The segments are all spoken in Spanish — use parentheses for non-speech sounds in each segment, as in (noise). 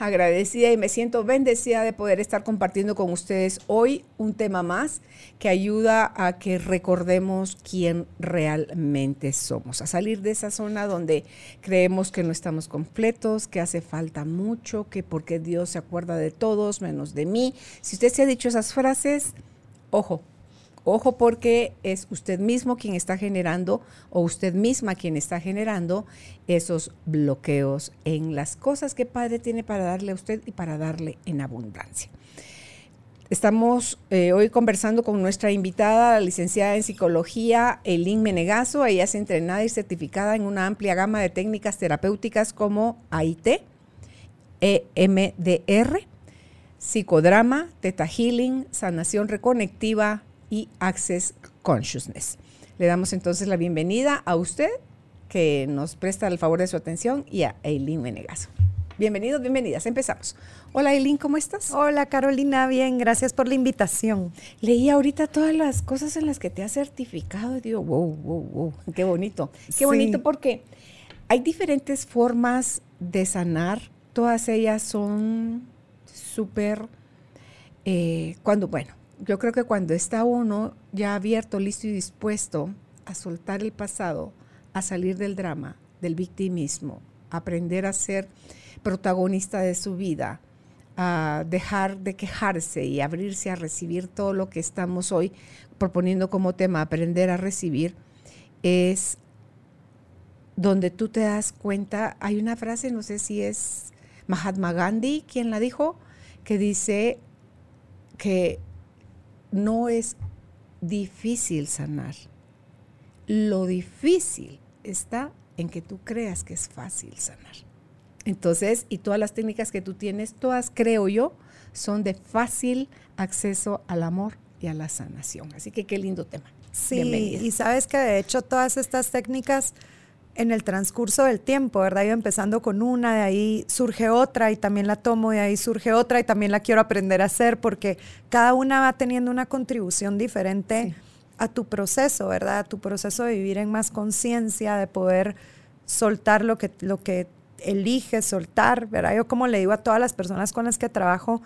agradecida y me siento bendecida de poder estar compartiendo con ustedes hoy un tema más que ayuda a que recordemos quién realmente somos, a salir de esa zona donde creemos que no estamos completos, que hace falta mucho, que porque Dios se acuerda de todos menos de mí. Si usted se ha dicho esas frases, ojo, Ojo porque es usted mismo quien está generando o usted misma quien está generando esos bloqueos en las cosas que Padre tiene para darle a usted y para darle en abundancia. Estamos eh, hoy conversando con nuestra invitada, la licenciada en psicología, Elin Menegazo. Ella es entrenada y certificada en una amplia gama de técnicas terapéuticas como AIT, EMDR, psicodrama, teta healing, sanación reconectiva, y Access Consciousness. Le damos entonces la bienvenida a usted que nos presta el favor de su atención y a Eileen Menegazo. Bienvenidos, bienvenidas. Empezamos. Hola Eileen, ¿cómo estás? Hola Carolina, bien, gracias por la invitación. Leí ahorita todas las cosas en las que te has certificado y digo, wow, wow, wow, qué bonito. Qué bonito porque hay diferentes formas de sanar, todas ellas son súper, eh, cuando, bueno, yo creo que cuando está uno ya abierto, listo y dispuesto a soltar el pasado, a salir del drama, del victimismo, aprender a ser protagonista de su vida, a dejar de quejarse y abrirse a recibir todo lo que estamos hoy proponiendo como tema, aprender a recibir, es donde tú te das cuenta, hay una frase, no sé si es Mahatma Gandhi quien la dijo, que dice que no es difícil sanar. Lo difícil está en que tú creas que es fácil sanar. Entonces, y todas las técnicas que tú tienes, todas creo yo, son de fácil acceso al amor y a la sanación. Así que qué lindo tema. Sí, y sabes que de hecho todas estas técnicas en el transcurso del tiempo, ¿verdad? Yo empezando con una, de ahí surge otra y también la tomo, de ahí surge otra y también la quiero aprender a hacer porque cada una va teniendo una contribución diferente a tu proceso, ¿verdad? A tu proceso de vivir en más conciencia, de poder soltar lo que, lo que eliges soltar, ¿verdad? Yo como le digo a todas las personas con las que trabajo,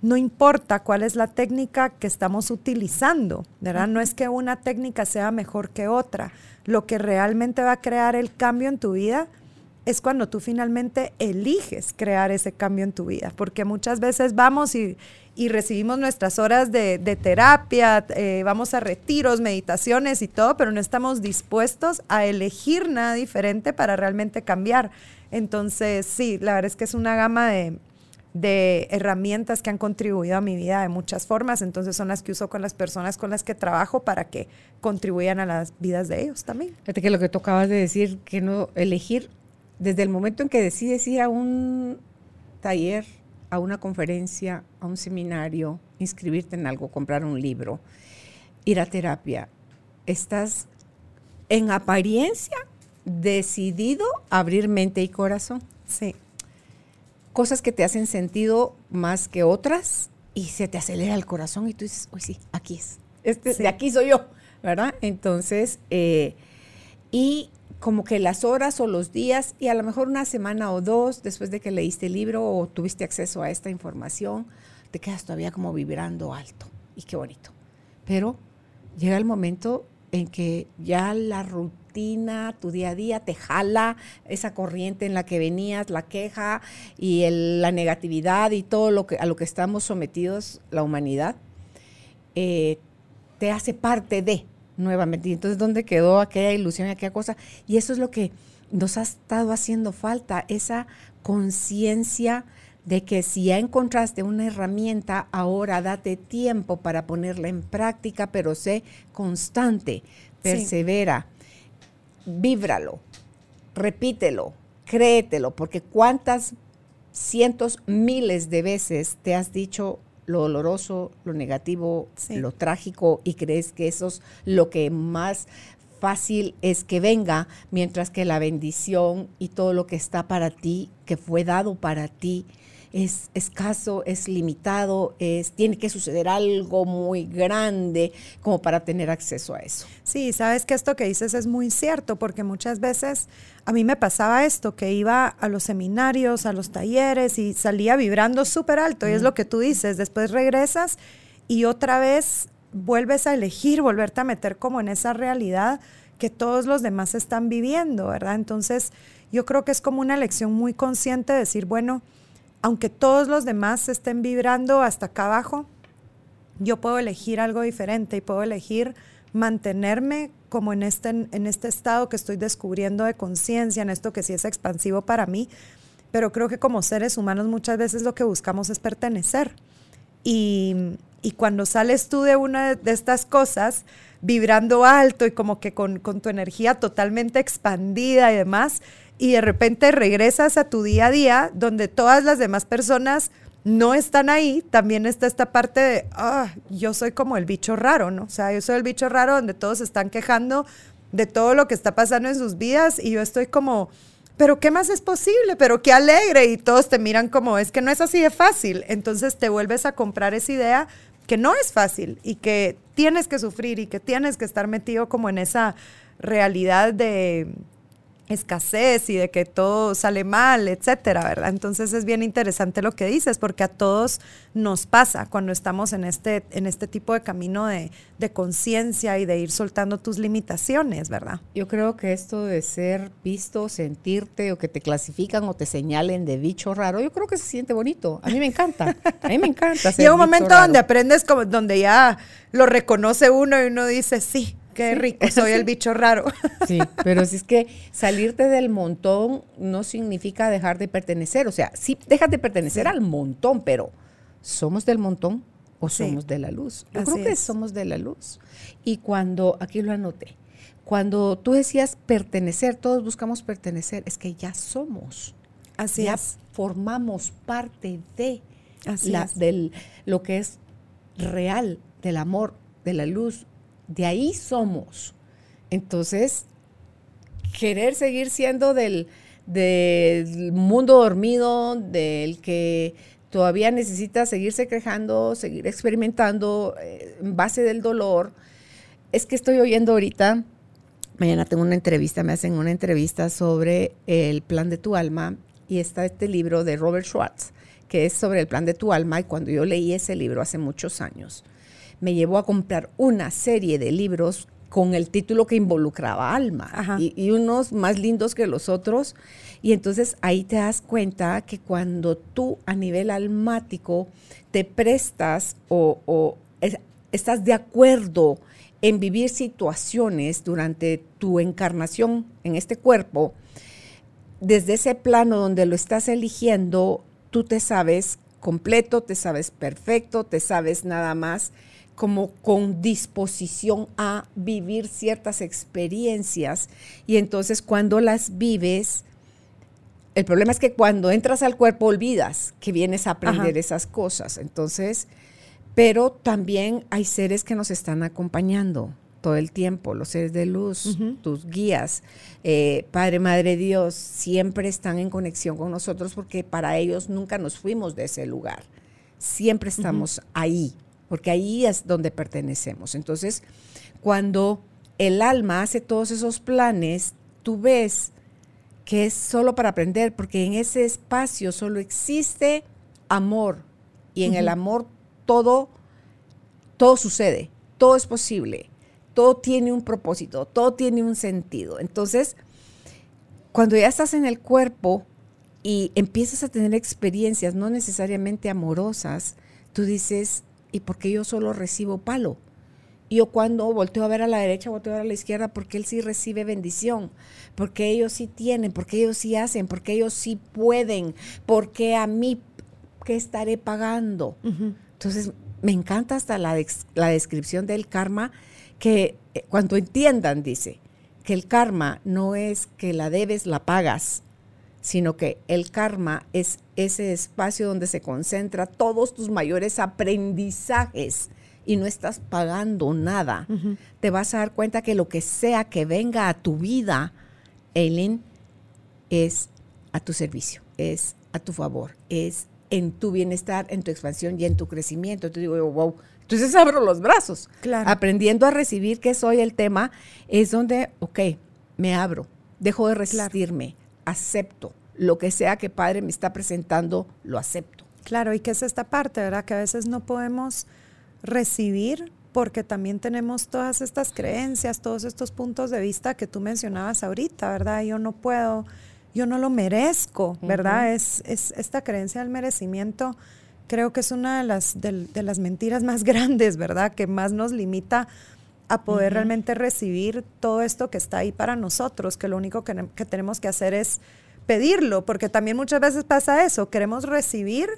no importa cuál es la técnica que estamos utilizando, ¿verdad? No es que una técnica sea mejor que otra. Lo que realmente va a crear el cambio en tu vida es cuando tú finalmente eliges crear ese cambio en tu vida, porque muchas veces vamos y, recibimos nuestras horas de, terapia, eh, vamos a retiros, meditaciones y todo, pero no estamos dispuestos a elegir nada diferente para realmente cambiar. Entonces, sí, la verdad es que es una gama de, de herramientas que han contribuido a mi vida de muchas formas, entonces son las que uso con las personas con las que trabajo para que contribuyan a las vidas de ellos también. Fíjate que lo que tú acabas de decir, que no elegir desde el momento en que decides ir a un taller, a una conferencia, a un seminario, inscribirte en algo, comprar un libro, ir a terapia, estás en apariencia decidido a abrir mente y corazón. Sí cosas que te hacen sentido más que otras y se te acelera el corazón y tú dices, uy, sí, aquí es. Este, De aquí soy yo, ¿verdad? Entonces, eh, y como que las horas o los días y a lo mejor una semana o dos después de que leíste el libro o tuviste acceso a esta información, te quedas todavía como vibrando alto y qué bonito. Pero llega el momento en que ya la rutina tu día a día, te jala esa corriente en la que venías, la queja y la negatividad y todo lo que, a lo que estamos sometidos la humanidad, eh, te hace parte de nuevamente. Y entonces, ¿dónde quedó aquella ilusión, aquella cosa? Y eso es lo que nos ha estado haciendo falta, esa conciencia de que si ya encontraste una herramienta, ahora date tiempo para ponerla en práctica, pero sé constante, persevera, víbralo, repítelo, créetelo, porque cuántas cientos, miles de veces te has dicho lo doloroso, lo negativo, lo trágico y crees que eso es lo que más fácil es que venga, mientras que la bendición y todo lo que está para ti, que fue dado para ti, es escaso, es limitado, es, tiene que suceder algo muy grande como para tener acceso a eso. Sí, sabes que esto que dices es muy cierto, porque muchas veces a mí me pasaba esto, que iba a los seminarios, a los talleres y salía vibrando súper alto, y es lo que tú dices, después regresas y otra vez vuelves a elegir, volverte a meter como en esa realidad que todos los demás están viviendo, ¿verdad? Entonces, yo creo que es como una elección muy consciente de decir, bueno, aunque todos los demás estén vibrando hasta acá abajo, yo puedo elegir algo diferente y puedo elegir mantenerme como en este, en este estado que estoy descubriendo de conciencia, en esto que sí es expansivo para mí, pero creo que como seres humanos muchas veces lo que buscamos es pertenecer. Y, y cuando sales tú de una de estas cosas, vibrando alto y como que con, con tu energía totalmente expandida y demás, y de repente regresas a tu día a día donde todas las demás personas no están ahí, también está esta parte de, ah, yo soy como el bicho raro, ¿no? O sea, yo soy el bicho raro donde todos están quejando de todo lo que está pasando en sus vidas y yo estoy como, pero ¿qué más es posible? Pero qué alegre y todos te miran como, es que no es así de fácil. Entonces te vuelves a comprar esa idea que no es fácil y que tienes que sufrir y que tienes que estar metido como en esa realidad de escasez y de que todo sale mal, etcétera, ¿verdad? Entonces es bien interesante lo que dices, porque a todos nos pasa cuando estamos en este, en este tipo de camino de, conciencia y de ir soltando tus limitaciones, ¿verdad? Yo creo que esto de ser visto, sentirte o que te clasifican o te señalen de bicho raro, yo creo que se siente bonito. A mí me encanta. A mí me encanta. (laughs) Ser Llega un momento donde aprendes como donde ya lo reconoce uno y uno dice, sí, Qué rico, soy el bicho raro. (laughs) Sí, pero si es que salirte del montón no significa dejar de pertenecer. O sea, sí dejas de pertenecer al montón, pero ¿somos del montón o somos de la luz? Yo creo que somos de la luz. Y cuando, aquí lo anoté, cuando tú decías pertenecer, todos buscamos pertenecer, es que ya somos. Así ya es. formamos parte de la, del, lo que es real, del amor, de la luz, de ahí somos. Entonces, querer seguir siendo del, mundo dormido, del que todavía necesita seguirse quejando, seguir experimentando eh, en base del dolor. Es que estoy oyendo ahorita, mañana tengo una entrevista, me hacen una entrevista sobre el plan de tu alma y está este libro de Robert Schwartz, que es sobre el plan de tu alma y cuando yo leí ese libro hace muchos años, me llevó a comprar una serie de libros con el título que involucraba alma y, unos más lindos que los otros. Y entonces ahí te das cuenta que cuando tú a nivel almático te prestas o, estás de acuerdo en vivir situaciones durante tu encarnación en este cuerpo, desde ese plano donde lo estás eligiendo, tú te sabes completo, te sabes perfecto, te sabes nada más como con disposición a vivir ciertas experiencias. Y entonces cuando las vives, el problema es que cuando entras al cuerpo olvidas que vienes a aprender esas cosas, entonces, pero también hay seres que nos están acompañando todo el tiempo, los seres de luz, tus guías, eh, Padre, Madre Dios, siempre están en conexión con nosotros porque para ellos nunca nos fuimos de ese lugar, siempre estamos ahí porque ahí es donde pertenecemos. Entonces, cuando el alma hace todos esos planes, tú ves que es solo para aprender, porque en ese espacio solo existe amor y en el amor todo todo sucede, todo es posible, todo tiene un propósito, todo tiene un sentido. Entonces, cuando ya estás en el cuerpo y empiezas a tener experiencias no necesariamente amorosas, tú dices, y porque yo solo recibo palo. Y yo cuando volteo a ver a la derecha, volteo a ver a la izquierda, porque él sí recibe bendición, porque ellos sí tienen, porque ellos sí hacen, porque ellos sí pueden, porque a mí, ¿qué estaré pagando? Entonces, me encanta hasta la, la descripción del karma, que eh, cuando entiendan, dice, que el karma no es que la debes, la pagas, sino que el karma es ese espacio donde se concentra todos tus mayores aprendizajes y no estás pagando nada. Te vas a dar cuenta que lo que sea que venga a tu vida, Eileen, es a tu servicio, es a tu favor, es en tu bienestar, en tu expansión y en tu crecimiento. Entonces digo, wow, entonces abro los brazos. Claro. Aprendiendo a recibir que soy el tema, es donde, ok, me abro, dejo de resistirme, acepto. Lo que sea que Padre me está presentando, lo acepto. Claro, y que es esta parte, ¿verdad? Que a veces no podemos recibir porque también tenemos todas estas creencias, todos estos puntos de vista que tú mencionabas ahorita, ¿verdad? Yo no puedo, yo no lo merezco, ¿verdad? es, es, esta creencia del merecimiento creo que es una de las, de, las mentiras (laughs) más grandes, ¿verdad? Que más nos limita a poder realmente recibir todo esto que está ahí para nosotros, que lo único que, que, tenemos que hacer es pedirlo, porque también muchas veces pasa eso, queremos recibir,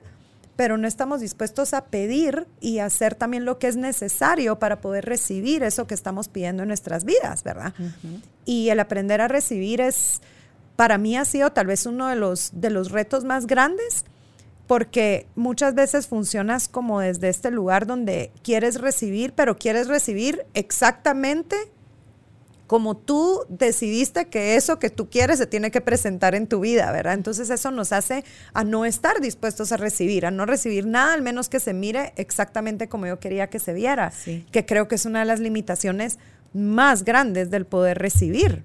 pero no estamos dispuestos a pedir y hacer también lo que es necesario para poder recibir eso que estamos pidiendo en nuestras vidas, ¿verdad? Y el aprender a recibir es, para mí ha sido tal vez uno de los, de los retos más grandes, porque muchas veces funcionas como desde este lugar donde quieres recibir, pero quieres recibir exactamente como tú decidiste que eso que tú quieres se tiene que presentar en tu vida, ¿verdad? Entonces eso nos hace a no estar dispuestos a recibir, a no recibir nada, al menos que se mire exactamente como yo quería que se viera, que creo que es una de las limitaciones más grandes del poder recibir.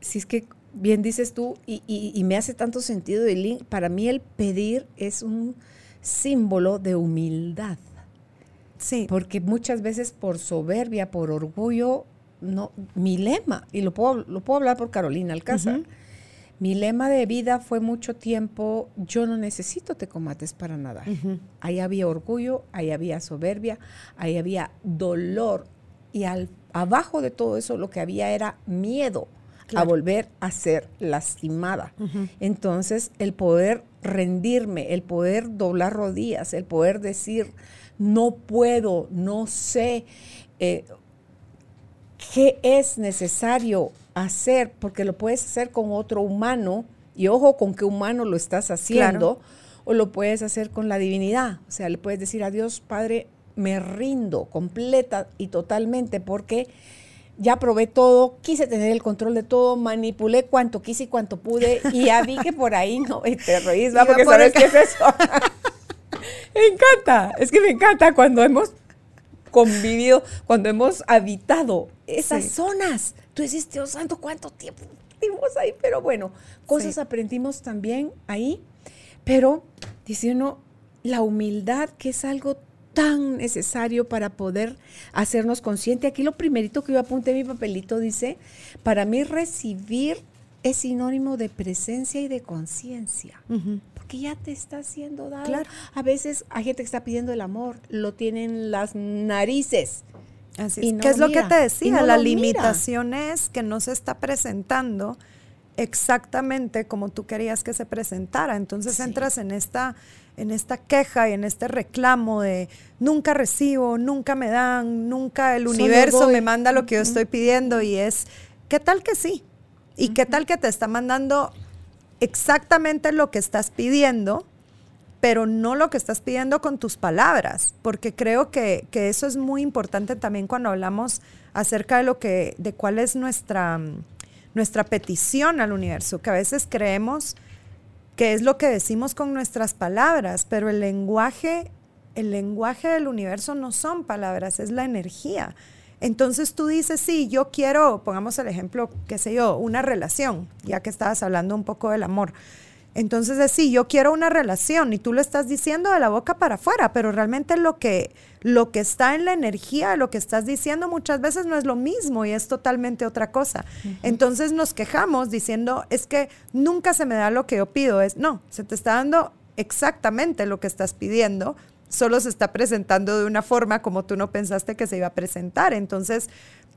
Si es que bien dices tú, y, me hace tanto sentido, link para mí el pedir es un símbolo de humildad. Sí. Porque muchas veces por soberbia, por orgullo, no, mi lema, y lo puedo, lo puedo hablar por Carolina Alcázar, mi lema de vida fue mucho tiempo, yo no necesito te comates para nada. Ahí había orgullo, ahí había soberbia, ahí había dolor, y al, abajo de todo eso lo que había era miedo a volver a ser lastimada. Entonces, el poder rendirme, el poder doblar rodillas, el poder decir, no puedo, no sé eh, qué es necesario hacer, porque lo puedes hacer con otro humano, y ojo con qué humano lo estás haciendo, o lo puedes hacer con la divinidad. O sea, le puedes decir a Dios, Padre, me rindo completa y totalmente, porque ya probé todo, quise tener el control de todo, manipulé cuanto quise y cuanto pude y ya vi que por ahí no, y te reís, porque sabes qué es eso. (laughs) me encanta, es que me encanta cuando hemos convivido, cuando hemos habitado esas zonas. Tú dices, Dios santo, ¿cuánto tiempo vivimos ahí? Pero bueno, cosas aprendimos también ahí, pero dice uno, la humildad que es algo tan necesario para poder hacernos consciente. Aquí lo primerito que yo apunté en mi papelito dice, para mí recibir es sinónimo de presencia y de conciencia, porque ya te está haciendo dado. A veces hay gente que está pidiendo el amor, lo tienen las narices. Así es. ¿Qué es lo que te decía? la limitación es que no se está presentando exactamente como tú querías que se presentara. Entonces entras en esta en esta queja y en este reclamo de nunca recibo, nunca me dan, nunca el universo me manda lo que yo estoy pidiendo y es, ¿qué tal que sí? ¿Y qué tal que te está mandando exactamente lo que estás pidiendo, pero no lo que estás pidiendo con tus palabras? Porque creo que, que eso es muy importante también cuando hablamos acerca de lo que, de cuál es nuestra, nuestra petición al universo, que a veces creemos que es lo que decimos con nuestras palabras, pero el lenguaje, el lenguaje del universo no son palabras, es la energía. Entonces tú dices, sí, yo quiero, pongamos el ejemplo, qué sé yo, una relación, ya que estabas hablando un poco del amor. Entonces es sí, yo quiero una relación y tú lo estás diciendo de la boca para afuera, pero realmente lo que, lo que está en la energía, lo que estás diciendo muchas veces no es lo mismo y es totalmente otra cosa. Entonces nos quejamos diciendo, es que nunca se me da lo que yo pido, es no, se te está dando exactamente lo que estás pidiendo, solo se está presentando de una forma como tú no pensaste que se iba a presentar. Entonces,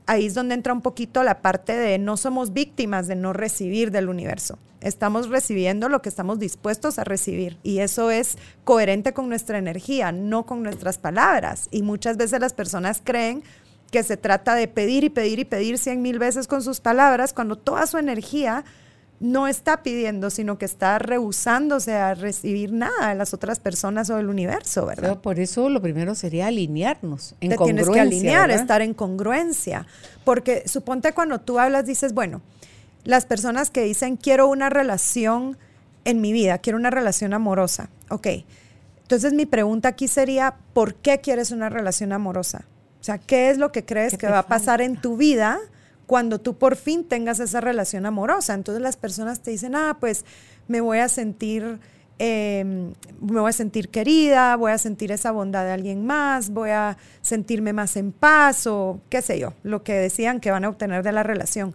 ahí es donde entra un poquito la parte de no somos víctimas de no recibir del universo. Estamos recibiendo lo que estamos dispuestos a recibir y eso es coherente con nuestra energía, no con nuestras palabras. Y muchas veces las personas creen que se trata de pedir y pedir y pedir cien mil veces con sus palabras cuando toda su energía no está pidiendo, sino que está rehusándose a recibir nada de las otras personas o del universo, ¿verdad? por eso lo primero sería alinearnos. En Te tienes que alinear, estar en congruencia. Porque suponte cuando tú hablas, dices, bueno, las personas que dicen quiero una relación en mi vida, quiero una relación amorosa. Ok. Entonces mi pregunta aquí sería, ¿por qué quieres una relación amorosa? O sea, ¿qué es lo que crees que va a pasar en tu vida? cuando tú por fin tengas esa relación amorosa. Entonces las personas te dicen, ah, pues me voy a sentir, em, me voy a sentir querida, voy a sentir esa bondad de alguien más, voy a sentirme más en paz o qué sé yo, lo que decían que van a obtener de la relación.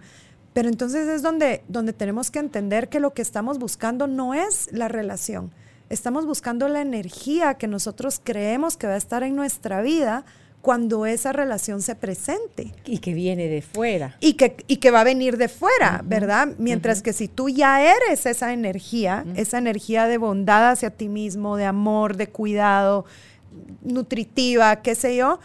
Pero entonces es donde, donde tenemos que entender que lo que estamos buscando no es la relación. Estamos buscando la energía que nosotros creemos que va a estar en nuestra vida cuando esa relación se presente. Y que viene de fuera. Y que, y que va a venir de fuera, ¿verdad? Mientras que si tú ya eres esa energía, esa energía de bondad hacia ti mismo, de amor, de cuidado, nutritiva, qué sé yo,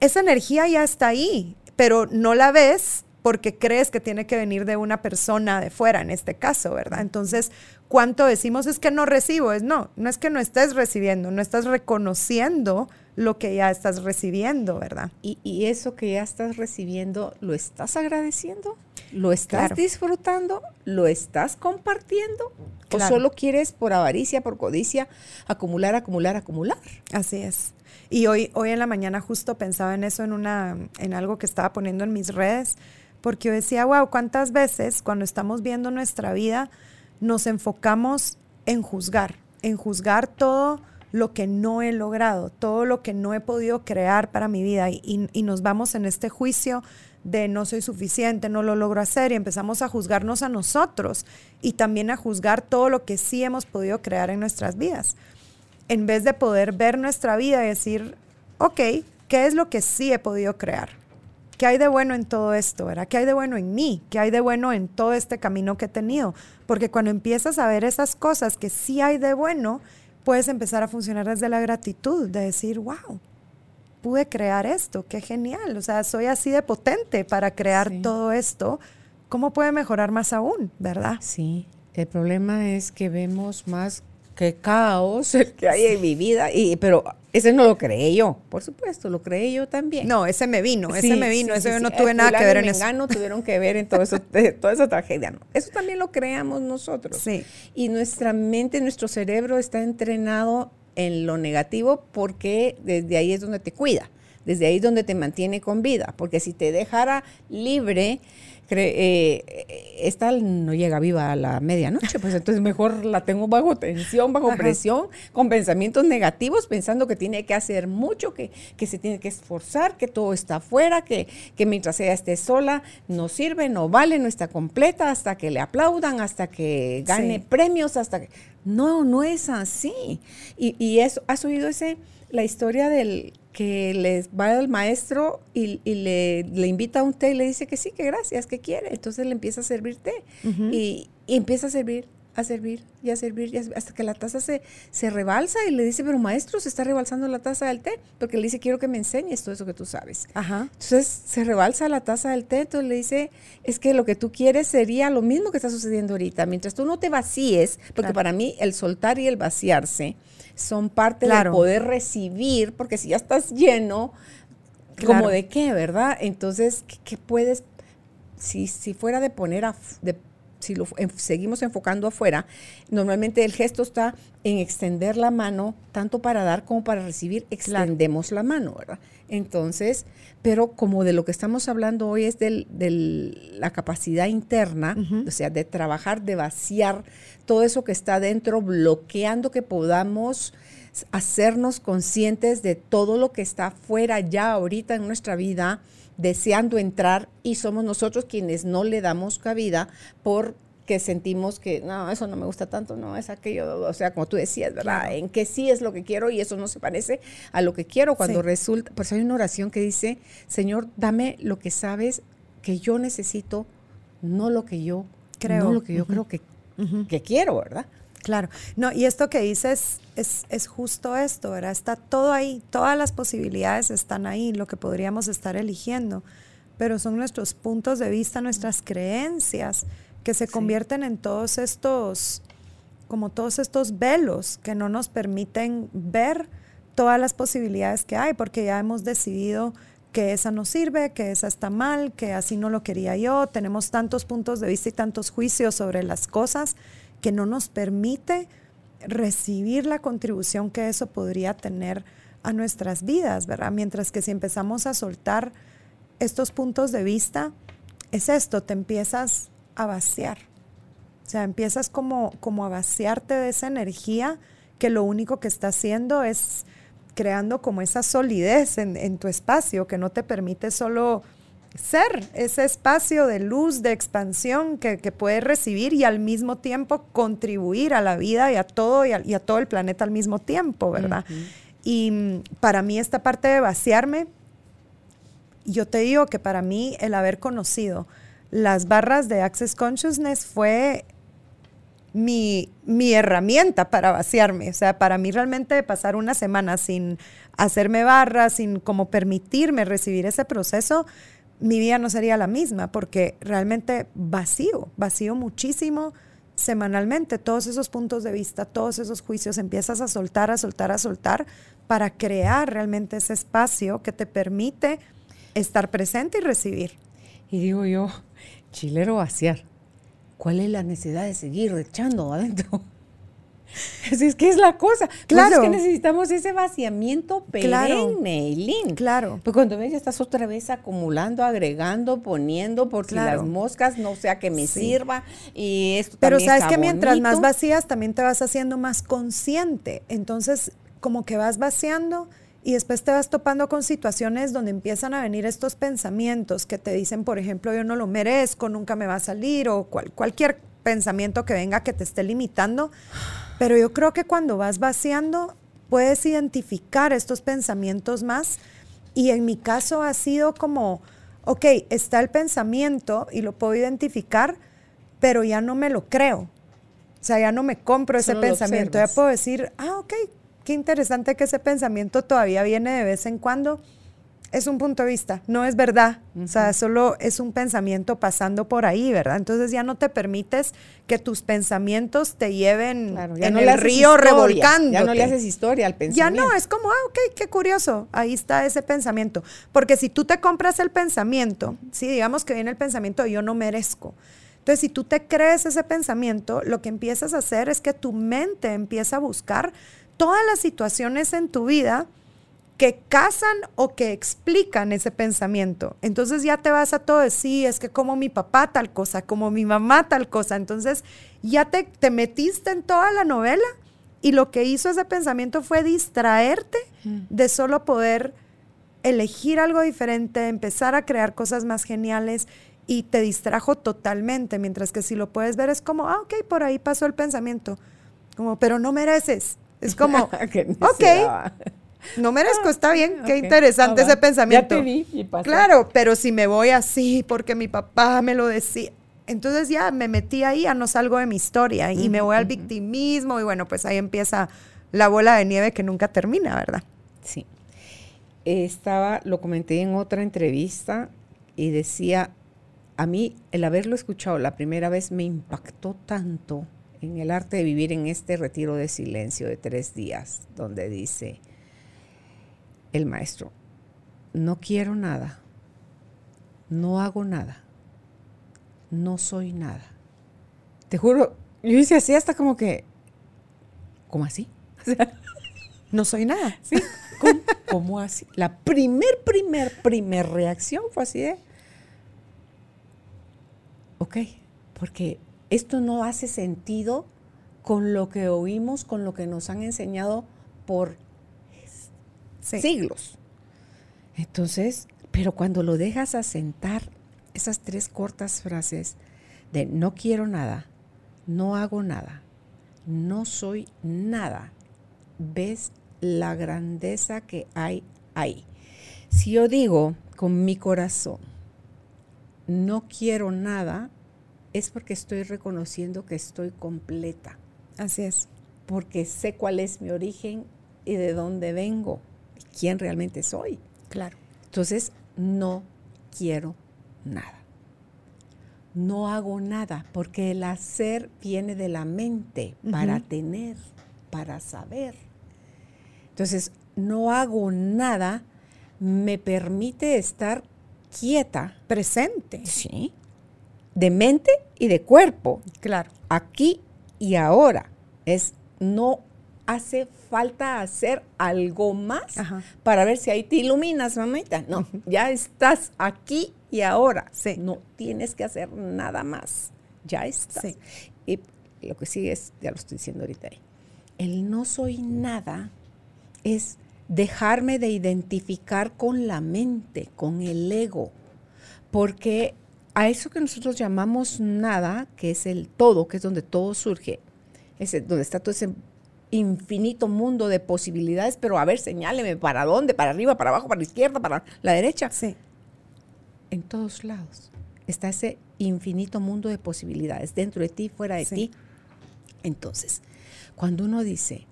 esa energía ya está ahí, pero no la ves porque crees que tiene que venir de una persona de fuera, en este caso, ¿verdad? Entonces, ¿cuánto decimos es que no recibo? Es no, no es que no estés recibiendo, no estás reconociendo lo que ya estás recibiendo, ¿verdad? Y, eso que ya estás recibiendo, ¿lo estás agradeciendo? ¿Lo estás disfrutando? ¿Lo estás compartiendo? ¿O solo quieres por avaricia, por codicia, acumular, acumular, acumular? Así es. Y hoy, hoy en la mañana justo pensaba en eso, en, una, en algo que estaba poniendo en mis redes, porque yo decía, wow, ¿cuántas veces cuando estamos viendo nuestra vida nos enfocamos en juzgar, en juzgar todo lo que no he logrado, todo lo que no he podido crear para mi vida y, nos vamos en este juicio de no soy suficiente, no lo logro hacer y empezamos a juzgarnos a nosotros y también a juzgar todo lo que sí hemos podido crear en nuestras vidas. En vez de poder ver nuestra vida y decir, ok, ¿qué es lo que sí he podido crear? ¿Qué hay de bueno en todo esto? ¿verdad? ¿Qué hay de bueno en mí? ¿Qué hay de bueno en todo este camino que he tenido? Porque cuando empiezas a ver esas cosas que sí hay de bueno, puedes empezar a funcionar desde la gratitud, de decir, wow, pude crear esto, qué genial, o sea, soy así de potente para crear todo esto, ¿cómo puede mejorar más aún, verdad? Sí, el problema es que vemos más que caos el que hay en mi vida, y, pero ese no lo creé yo, por supuesto, lo creé yo también. No, ese me vino, ese me vino, ese yo no tuve nada que ver en eso. No tuvieron que ver en todo eso, toda esa tragedia. No. Eso también lo creamos nosotros. Sí. Y nuestra mente, nuestro cerebro está entrenado en lo negativo porque desde ahí es donde te cuida, desde ahí es donde te mantiene con vida. Porque si te dejara libre, eh, esta no llega viva a la medianoche, pues entonces mejor la tengo bajo tensión, bajo presión, con pensamientos negativos, pensando que tiene que hacer mucho, que, que se tiene que esforzar, que todo está afuera, que, que mientras ella esté sola no sirve, no vale, no está completa, hasta que le aplaudan, hasta que gane premios, hasta que... No, no es así. Y, y eso, ¿has oído ese, la historia del que les va al maestro y, le, le, invita a un té y le dice que sí, que gracias, que quiere. Entonces le empieza a servir té y, empieza a servir, a servir y a servir hasta que la taza se, se rebalsa y le dice, pero maestro, se está rebalsando la taza del té, porque le dice, quiero que me enseñes todo eso que tú sabes. Entonces se rebalsa la taza del té, entonces le dice, es que lo que tú quieres sería lo mismo que está sucediendo ahorita, mientras tú no te vacíes, porque para mí el soltar y el vaciarse, son parte del poder recibir, porque si ya estás lleno, como de qué, ¿verdad? Entonces, ¿qué, puedes, si, si fuera de poner a, de si lo seguimos enfocando afuera, normalmente el gesto está en extender la mano, tanto para dar como para recibir, extendemos la mano, ¿verdad? Entonces, pero como de lo que estamos hablando hoy es de la capacidad interna, o sea, de trabajar, de vaciar todo eso que está dentro, bloqueando que podamos hacernos conscientes de todo lo que está fuera ya ahorita en nuestra vida, deseando entrar y somos nosotros quienes no le damos cabida porque sentimos que no, eso no me gusta tanto, no, es aquello, o sea, como tú decías, ¿verdad? En que sí es lo que quiero y eso no se parece a lo que quiero cuando resulta, pues hay una oración que dice, Señor, dame lo que sabes que yo necesito, no lo que yo creo, no lo que yo creo que, que quiero, ¿verdad? Claro, no, y esto que dices es, es, justo esto, ¿verdad? Está todo ahí, todas las posibilidades están ahí, lo que podríamos estar eligiendo, pero son nuestros puntos de vista, nuestras creencias que se convierten en todos estos, como todos estos velos que no nos permiten ver todas las posibilidades que hay, porque ya hemos decidido que esa no sirve, que esa está mal, que así no lo quería yo. Tenemos tantos puntos de vista y tantos juicios sobre las cosas que no nos permite recibir la contribución que eso podría tener a nuestras vidas, ¿verdad? Mientras que si empezamos a soltar estos puntos de vista, es esto, te empiezas a vaciar. O sea, empiezas como, como a vaciarte de esa energía que lo único que está haciendo es creando como esa solidez en, tu espacio que no te permite solo ser ese espacio de luz, de expansión que, que puedes recibir y al mismo tiempo contribuir a la vida y a todo y a, todo el planeta al mismo tiempo, ¿verdad? Y para mí esta parte de vaciarme, yo te digo que para mí el haber conocido las barras de Access Consciousness fue mi, mi, herramienta para vaciarme. O sea, para mí realmente pasar una semana sin hacerme barras, sin como permitirme recibir ese proceso, mi vida no sería la misma, porque realmente vacío, vacío muchísimo semanalmente todos esos puntos de vista, todos esos juicios, empiezas a soltar, a soltar, a soltar para crear realmente ese espacio que te permite estar presente y recibir. Y digo yo, chilero vaciar. ¿cuál es la necesidad de seguir echando adentro? (laughs) Así es que es la cosa. Claro. es que necesitamos ese vaciamiento perenne, claro. Claro. Pues cuando ves, ya estás otra vez acumulando, agregando, poniendo, por si las moscas no sea que me sirva. Y esto Pero sabes que mientras más vacías, también te vas haciendo más consciente. Entonces, como que vas vaciando y después te vas topando con situaciones donde empiezan a venir estos pensamientos que te dicen, por ejemplo, yo no lo merezco, nunca me va a salir, o cualquier pensamiento que venga que te esté limitando. Pero yo creo que cuando vas vaciando, puedes identificar estos pensamientos más. Y en mi caso ha sido como, ok, está el pensamiento y lo puedo identificar, pero ya no me lo creo. O sea, ya no me compro ese pensamiento. Ya puedo decir, ah, ok, qué interesante que ese pensamiento todavía viene de vez en cuando. Es un punto de vista, no es verdad. O sea, solo es un pensamiento pasando por ahí, ¿verdad? Entonces ya no te permites que tus pensamientos te lleven en el río revolcando. Ya no le haces historia al pensamiento. Ya no, es como, ah, ok, qué curioso. Ahí está ese pensamiento. Porque si tú te compras el pensamiento, sí, digamos que viene el pensamiento, yo no merezco. Entonces, si tú te crees ese pensamiento, lo que empiezas a hacer es que tu mente empieza a buscar todas las situaciones en tu vida que casan o que explican ese pensamiento. Entonces ya te vas a todo decir, es que como mi papá tal cosa, como mi mamá tal cosa. Entonces ya te, te metiste en toda la novela y lo que hizo ese pensamiento fue distraerte de solo poder elegir algo diferente, empezar a crear cosas más geniales y te distrajo totalmente, mientras que si lo puedes ver es como, ah, ok, por ahí pasó el pensamiento, como, pero no mereces, es como, (laughs) ok, no merezco, está bien, qué interesante ese pensamiento. Claro, pero si me voy así porque mi papá me lo decía, entonces ya me metí ahí, ya no salgo de mi historia y me voy al victimismo y bueno, pues ahí empieza la bola de nieve que nunca termina, ¿verdad? Sí. Estaba, lo comenté en otra entrevista y decía, a mí el haberlo escuchado la primera vez me impactó tanto en el arte de vivir en este retiro de silencio de tres días, donde dice el maestro, no quiero nada, no hago nada, no soy nada. Te juro, yo hice así hasta como que, ¿cómo así? (laughs) no soy nada. ¿Sí? ¿Cómo, así? La primer, primer, primer reacción fue así de, ok, porque esto no hace sentido con lo que oímos, con lo que nos han enseñado por siglos. Entonces, pero cuando lo dejas asentar, esas tres cortas frases de no quiero nada, no hago nada, no soy nada, ves la grandeza que hay ahí. Si yo digo con mi corazón, no quiero nada, es porque estoy reconociendo que estoy completa. Así es. Porque sé cuál es mi origen y de dónde vengo, quién realmente soy. Claro. Entonces, no quiero nada. no hago nada, porque el hacer viene de la mente, para tener, para saber. Entonces, no hago nada me permite estar quieta. Presente. Sí. De mente y de cuerpo. Claro. Aquí y ahora. Es no hace falta hacer algo más para ver si ahí te iluminas, mamita. No, ya estás aquí y ahora. Sí. No tienes que hacer nada más. Ya estás. Y lo que sigue es, ya lo estoy diciendo ahorita ahí. El no soy nada es dejarme de identificar con la mente, con el ego, porque a eso que nosotros llamamos nada, que es el todo, que es donde todo surge, es donde está todo ese infinito mundo de posibilidades, pero a ver, señáleme para dónde, para arriba, para abajo, para la izquierda, para la derecha. Sí. En todos lados está ese infinito mundo de posibilidades, dentro de ti, fuera de ti. Entonces, cuando uno dice,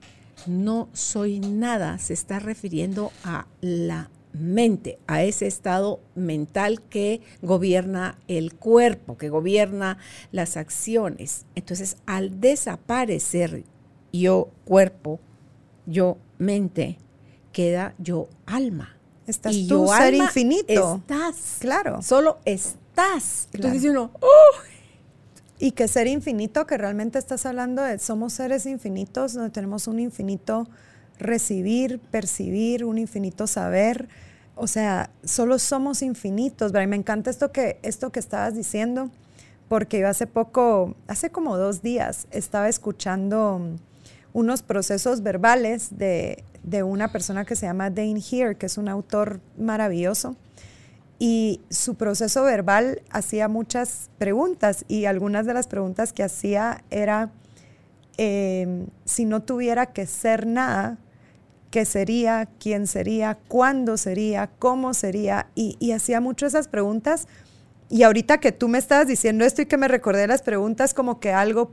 no soy nada, se está refiriendo a la mente, a ese estado mental que gobierna el cuerpo, que gobierna las acciones. Entonces, al desaparecer yo cuerpo, yo mente, queda yo alma. Estás tú, ser infinito. Estás. Claro. Solo estás. Entonces uno, ¡oh! Y que ser infinito, que realmente estás hablando de, somos seres infinitos, donde tenemos un infinito recibir, percibir, un infinito saber. O sea, solo somos infinitos. Y me encanta esto que, esto que estabas diciendo, porque yo hace poco, hace como dos días, estaba escuchando unos procesos verbales de, de una persona que se llama Dane Here, que es un autor maravilloso y su proceso verbal hacía muchas preguntas y algunas de las preguntas que hacía era, em, si no tuviera que ser nada, ¿qué sería? ¿Quién sería? ¿Cuándo sería? ¿Cómo sería? Y, hacía mucho esas preguntas. Y ahorita que tú me estabas diciendo esto y que me recordé las preguntas, como que algo,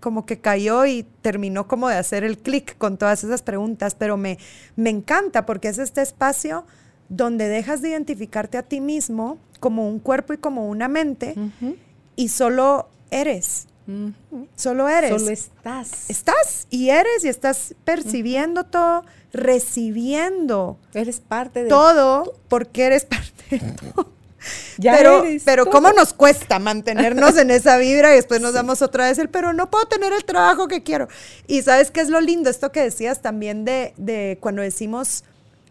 como que cayó y terminó como de hacer el clic con todas esas preguntas, pero me, me encanta porque es este espacio donde dejas de identificarte a ti mismo como un cuerpo y como una mente y solo eres. Solo eres. Solo estás. Estás y eres y estás percibiendo todo, recibiendo. Eres parte de todo porque eres parte de todo. (laughs) Ya pero, pero ¿cómo nos cuesta mantenernos en esa vibra y después nos damos otra vez el, pero no puedo tener el trabajo que quiero? Y sabes qué es lo lindo, esto que decías también de, de cuando decimos,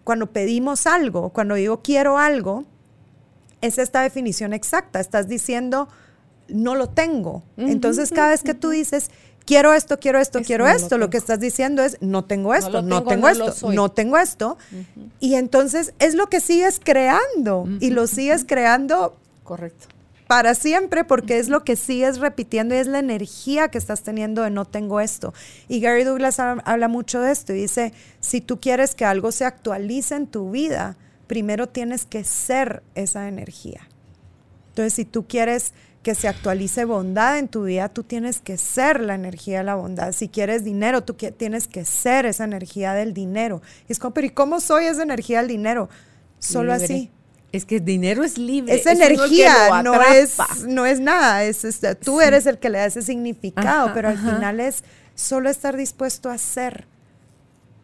cuando pedimos algo, cuando digo quiero algo, es esta definición exacta. Estás diciendo, no lo tengo. Entonces, cada vez que tú dices, quiero esto, quiero esto, quiero esto, lo, que estás diciendo es, no tengo esto, no, tengo, esto, no tengo esto. Y entonces es lo que sigues creando y lo sigues creando. Correcto para siempre porque es lo que sigues repitiendo y es la energía que estás teniendo de no tengo esto. Y Gary Douglas habla mucho de esto y dice, si tú quieres que algo se actualice en tu vida, primero tienes que ser esa energía. Entonces, si tú quieres que se actualice bondad en tu vida, tú tienes que ser la energía de la bondad. Si quieres dinero, tú tienes que ser esa energía del dinero. Y es como, pero ¿y cómo soy esa energía del dinero? Solo así. Es que el dinero es libre. Es energía, no, es, no es nada. Es, tú eres el que le da ese significado, pero al final es solo estar dispuesto a ser.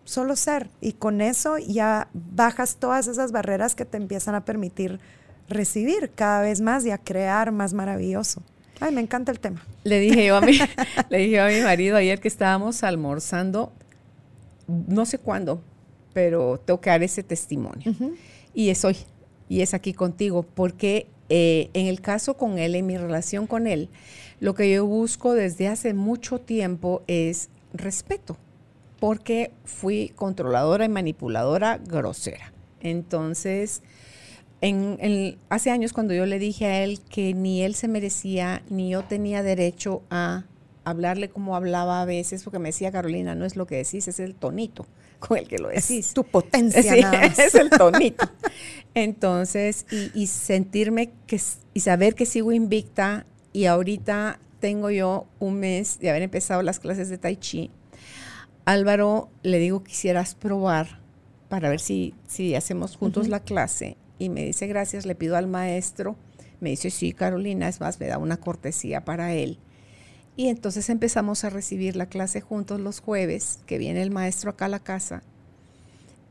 Solo ser. Y con eso ya bajas todas esas barreras que te empiezan a permitir recibir cada vez más y a crear más maravilloso. Ay, me encanta el tema. Le dije yo a mi, (laughs) le dije a mi marido ayer que estábamos almorzando, no sé cuándo, pero tengo que dar ese testimonio. Y es hoy y es aquí contigo, porque eh, en el caso con él, en mi relación con él, lo que yo busco desde hace mucho tiempo es respeto, porque fui controladora y manipuladora grosera. Entonces, en, hace años cuando yo le dije a él que ni él se merecía, ni yo tenía derecho a hablarle como hablaba a veces, porque me decía Carolina, no es lo que decís, es el tonito con el que lo decís. Es tu potencia. (laughs) Es el tonito. Entonces, y, sentirme que, y saber que sigo invicta y ahorita tengo yo un mes de haber empezado las clases de Tai Chi. Álvaro, le digo, quisieras probar para ver si, si hacemos juntos la clase. Y me dice, gracias, le pido al maestro, Me dice, sí, Carolina, es más, me da una cortesía para él. Y entonces empezamos a recibir la clase juntos los jueves, que viene el maestro acá a la casa.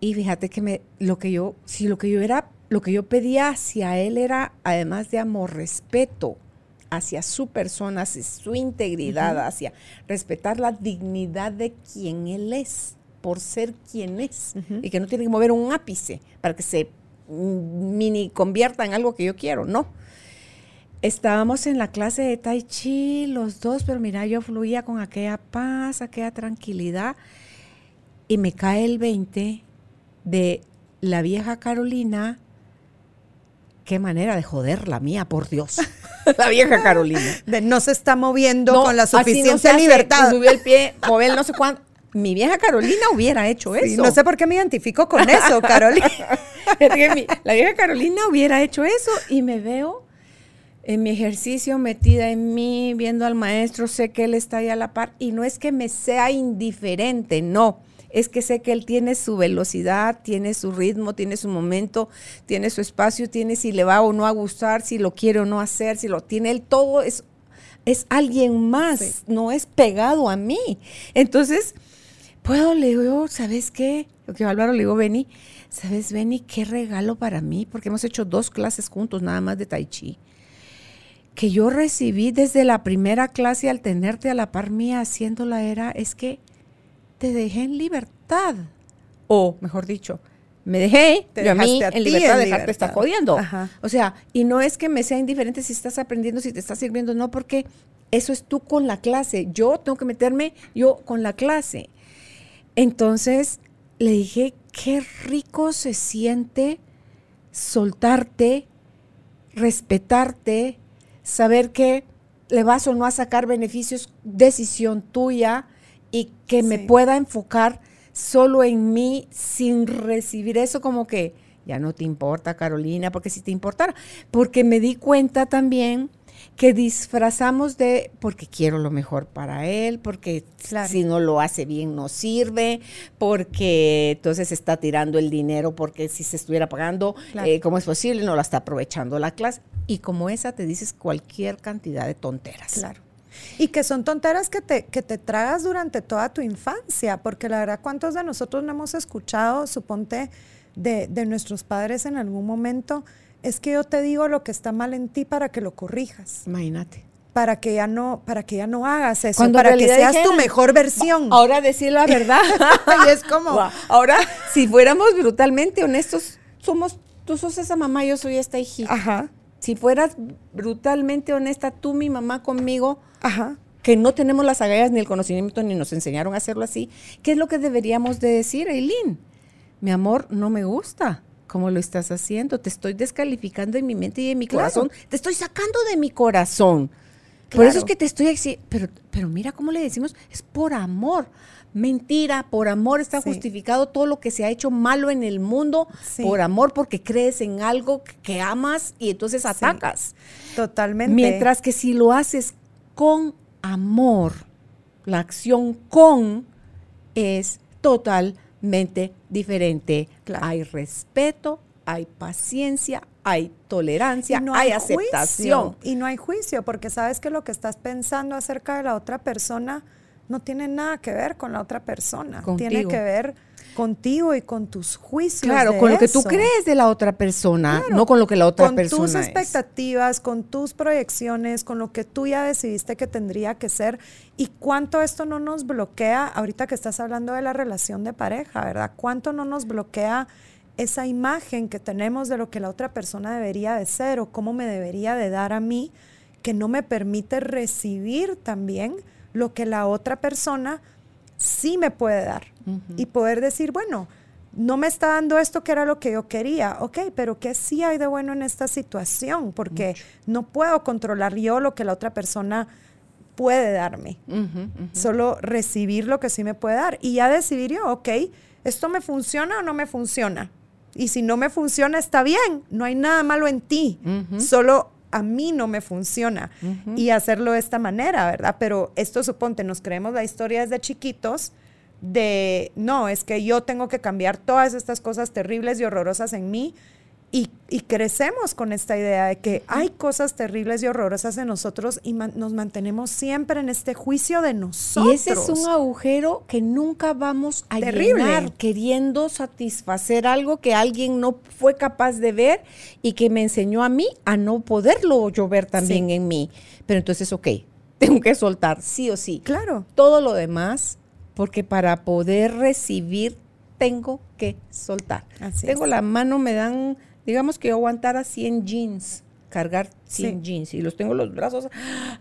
Y fíjate que me, lo que yo, si lo que yo era, lo que yo pedía hacia él era, además de amor, respeto hacia su persona, hacia su integridad, hacia respetar la dignidad de quien él es, por ser quien es, y que no tiene que mover un ápice para que se mini convierta en algo que yo quiero, no. Estábamos en la clase de Tai Chi los dos, pero mira, yo fluía con aquella paz, aquella tranquilidad, y me cae el 20 de la vieja Carolina. Qué manera de joder la mía, por Dios. (laughs) la vieja Carolina. De no se está moviendo con la suficiente libertad. Subió el pie, mover no sé cuánto. Mi vieja Carolina hubiera hecho eso. No sé por qué me identifico con eso, (laughs) Carolina. la vieja Carolina hubiera hecho eso y me veo en mi ejercicio metida en mí, viendo al maestro, sé que él está ahí a la par y no es que me sea indiferente, no es que sé que él tiene su velocidad, tiene su ritmo, tiene su momento, tiene su espacio, tiene si le va o no a gustar, si lo quiere o no hacer, si lo tiene él, todo es, es alguien más, no es pegado a mí. Entonces, puedo, le digo, ¿sabes qué? Lo que Álvaro le digo, Benny, ¿sabes, Benny, qué regalo para mí? Porque hemos hecho dos clases juntos, nada más de Tai Chi que yo recibí desde la primera clase al tenerte a la par mía haciéndola era, es que te dejé en libertad. O, mejor dicho, me dejé yo a mí en libertad dejarte estar jodiendo. O sea, y no es que me sea indiferente si estás aprendiendo, si te está sirviendo, no, porque eso es tú con la clase. Yo tengo que meterme yo con la clase. Entonces le dije, qué rico se siente soltarte, respetarte, saber que le vas o no a sacar beneficios, decisión tuya y que me pueda enfocar solo en mí sin recibir eso como que ya no te importa, Carolina, porque si te importara, porque me di cuenta también que disfrazamos de porque quiero lo mejor para él, porque si no lo hace bien no sirve, porque entonces está tirando el dinero porque si se estuviera pagando, eh, ¿cómo es posible? No la está aprovechando la clase. Y como esa te dices cualquier cantidad de tonteras. Claro. Y que son tonteras que te, que te tragas durante toda tu infancia, porque la verdad, ¿cuántos de nosotros no hemos escuchado, suponte, de, de nuestros padres en algún momento? Es que yo te digo lo que está mal en ti para que lo corrijas. Imagínate para que ya no para que ya no hagas eso para que seas tu mejor versión ahora decir la verdad (laughs) y es como ahora si fuéramos brutalmente honestos somos tú sos esa mamá yo soy esta hijita Ajá. si fueras brutalmente honesta tú mi mamá conmigo que no tenemos las agallas ni el conocimiento ni nos enseñaron a hacerlo así, ¿qué es lo que deberíamos de decir, Eileen? Mi amor, no me gusta cómo lo estás haciendo, te estoy descalificando en mi mente y en mi corazón, te estoy sacando de mi corazón. Por eso es que te estoy pero pero mira cómo le decimos, es por amor. Mentira, por amor está justificado todo lo que se ha hecho malo en el mundo, por amor, porque crees en algo que amas y entonces atacas. Totalmente. Mientras que si lo haces con amor, la acción con es totalmente diferente. Hay respeto, hay paciencia, hay tolerancia, no hay, aceptación. y no hay juicio, porque sabes que lo que estás pensando acerca de la otra persona no tiene nada que ver con la otra persona. Tiene que ver contigo y con tus juicios. Claro, con lo que tú crees de la otra persona, no con lo que la otra persona Con tus expectativas, con tus proyecciones, con lo que tú ya decidiste que tendría que ser y cuánto esto no nos bloquea, ahorita que estás hablando de la relación de pareja, ¿verdad? ¿Cuánto no nos bloquea esa imagen que tenemos de lo que la otra persona debería de ser o cómo me debería de dar a mí, que no me permite recibir también lo que la otra persona sí me puede dar. Y poder decir, bueno, no me está dando esto que era lo que yo quería, ok, pero ¿qué sí hay de bueno en esta situación? Porque no puedo controlar yo lo que la otra persona puede darme, solo recibir lo que sí me puede dar. Y ya decidir yo, ok, ¿esto me funciona o no me funciona? Y si no me funciona, está bien, no hay nada malo en ti, solo a mí no me funciona y hacerlo de esta manera, ¿verdad? Pero esto suponte, nos creemos la historia desde chiquitos de, no, es que yo tengo que cambiar todas estas cosas terribles y horrorosas en mí Y, crecemos con esta idea de que hay cosas terribles y horrorosas en nosotros y nos mantenemos siempre en este juicio de nosotros. Y ese es un agujero que nunca vamos a llenar queriendo satisfacer algo que alguien no fue capaz de ver y que me enseñó a mí a no poderlo yo ver también en mí. Pero entonces, ok, (laughs) tengo que soltar sí o sí. Claro. Todo lo demás, porque para poder recibir tengo que soltar. tengo la mano, me dan digamos que yo aguantara 100 jeans, cargar 100 jeans y los tengo los brazos,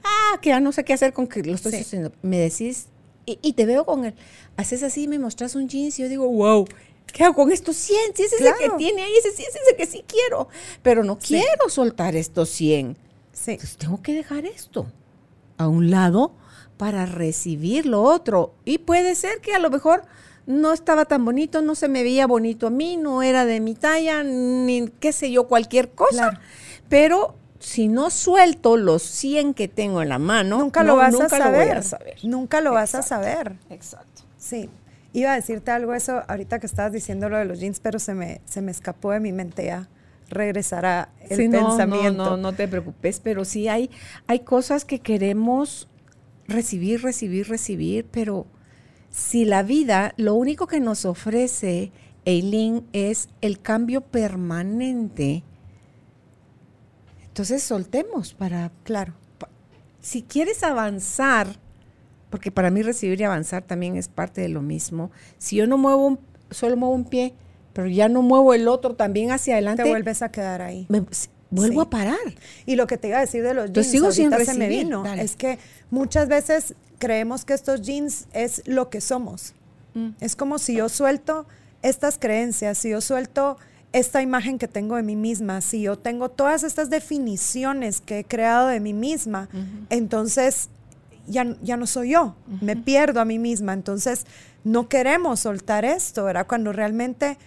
ah, que ya no sé qué hacer con que los estoy haciendo. Me decís, y, te veo con él, haces así, me mostras un jeans y yo digo, wow. ¿Qué hago con estos 100? Si ese es el que tiene ahí, ese sí es el que sí quiero. Pero no quiero soltar estos 100. Sí. Entonces tengo que dejar esto a un lado para recibir lo otro. Y puede ser que a lo mejor no estaba tan bonito, no se me veía bonito a mí, no era de mi talla, ni qué sé yo, cualquier cosa. Pero si no suelto los 100 que tengo en la mano, nunca lo vas a, saber. Nunca lo vas a saber. Exacto. Sí. Iba a decirte algo eso ahorita que estabas diciendo lo de los jeans, pero se me, se me escapó de mi mente ya regresará el pensamiento. No, no, no te preocupes, pero sí hay, hay cosas que queremos recibir, recibir, recibir, pero si la vida lo único que nos ofrece, Eileen, es el cambio permanente, entonces soltemos para... Claro. Si quieres avanzar, porque para mí recibir y avanzar también es parte de lo mismo, si yo no muevo, solo muevo un pie, pero ya no muevo el otro también hacia adelante. Te vuelves a quedar ahí. Vuelvo a parar. Y lo que te iba a decir de los jeans, sigo sin se me vino, es que muchas veces creemos que estos jeans es lo que somos. Mm. Es como si yo suelto estas creencias, si yo suelto esta imagen que tengo de mí misma, si yo tengo todas estas definiciones que he creado de mí misma, entonces ya, ya, no soy yo, me pierdo a mí misma. Entonces no queremos soltar esto, ¿verdad? Cuando realmente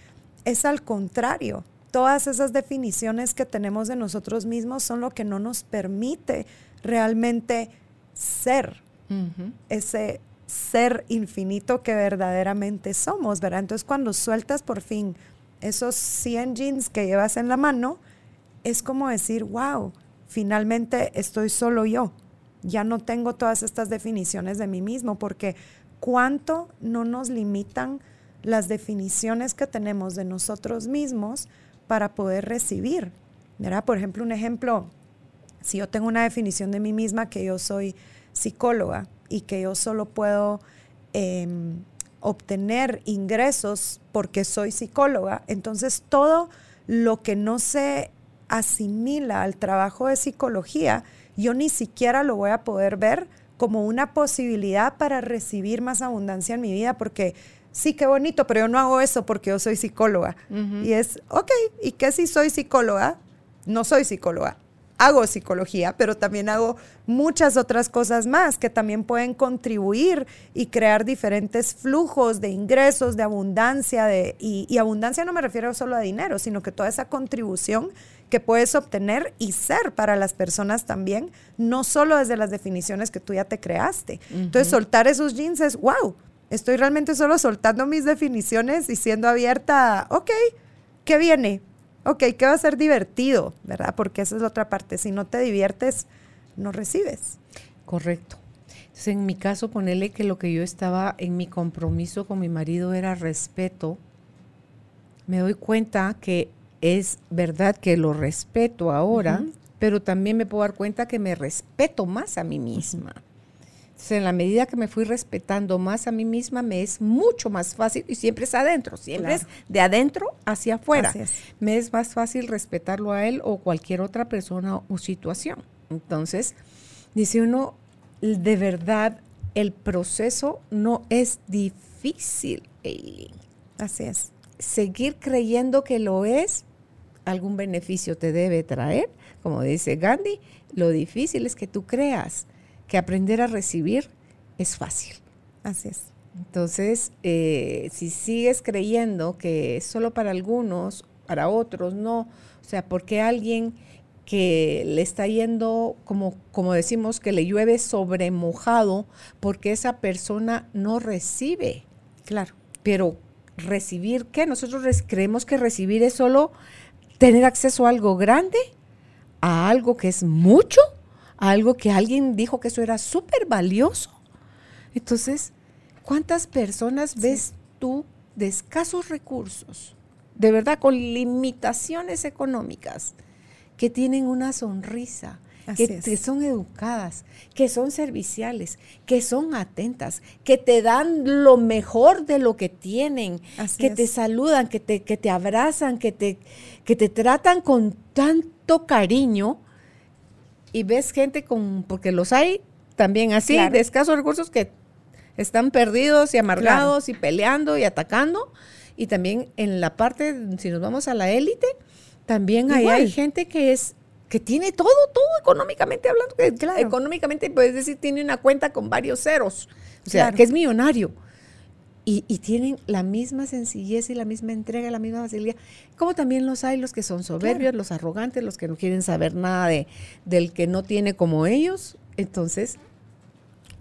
es al contrario. Todas esas definiciones que tenemos de nosotros mismos son lo que no nos permite realmente ser ese ser infinito que verdaderamente somos, ¿verdad? Entonces cuando sueltas por fin esos 100 jeans que llevas en la mano, es como decir, wow, finalmente estoy solo yo. Ya no tengo todas estas definiciones de mí mismo, porque cuánto no nos limitan las definiciones que tenemos de nosotros mismos para poder recibir. ¿verdad? Por ejemplo, un ejemplo, si yo tengo una definición de mí misma que yo soy psicóloga y que yo solo puedo em, obtener ingresos porque soy psicóloga, entonces todo lo que no se asimila al trabajo de psicología, yo ni siquiera lo voy a poder ver como una posibilidad para recibir más abundancia en mi vida, porque sí, qué bonito, pero yo no hago eso porque yo soy psicóloga. Y es, ok, ¿y qué si soy psicóloga? No soy psicóloga hago psicología, pero también hago muchas otras cosas más que también pueden contribuir y crear diferentes flujos de ingresos, de abundancia, de, y, abundancia no me refiero solo a dinero, sino que toda esa contribución que puedes obtener y ser para las personas también, no solo desde las definiciones que tú ya te creaste. Entonces, soltar esos jeans es, wow, estoy realmente solo soltando mis definiciones y siendo abierta, ok, ¿qué viene? ok, ¿qué va a ser divertido? ¿Verdad? Porque esa es la otra parte. Si no te diviertes, no recibes. Correcto. Entonces, en mi caso, ponele que lo que yo estaba en mi compromiso con mi marido era respeto. Me doy cuenta que es verdad que lo respeto ahora, pero también me puedo dar cuenta que me respeto más a mí misma en la medida que me fui respetando más a mí misma, me es mucho más fácil, y siempre es adentro, siempre es de adentro hacia afuera. Me es más fácil respetarlo a él o cualquier otra persona o situación. Entonces, dice uno, de verdad, el proceso no es difícil, Eileen. Así es. Seguir creyendo que lo es, algún beneficio te debe traer, como dice Gandhi, lo difícil es que tú creas que aprender a recibir es fácil. Así es. Entonces, eh, si sigues creyendo que es solo para algunos, para otros no, o sea, porque alguien que le está yendo, como, como decimos, que le llueve sobre mojado, porque esa persona no recibe. Claro. Pero recibir, ¿qué? Nosotros creemos que recibir es solo tener acceso a algo grande, a algo que es mucho, algo que alguien dijo que eso era súper valioso. Entonces, ¿cuántas personas ves tú de escasos recursos, de verdad con limitaciones económicas, que tienen una sonrisa, que, son educadas, que son serviciales, que son atentas, que te dan lo mejor de lo que tienen, que te saludan, que te, que te abrazan, que te, que te tratan con tanto cariño. Y ves gente con, porque los hay también así, de escasos recursos que están perdidos y amargados y peleando y atacando. Y también en la parte, si nos vamos a la élite, también hay gente que es que tiene todo, todo económicamente hablando, que económicamente puedes decir tiene una cuenta con varios ceros, o sea, que es millonario. Y, tienen la misma sencillez y la misma entrega, la misma facilidad. Como también los hay los que son soberbios, los arrogantes, los que no quieren saber nada de, del que no tiene como ellos. Entonces,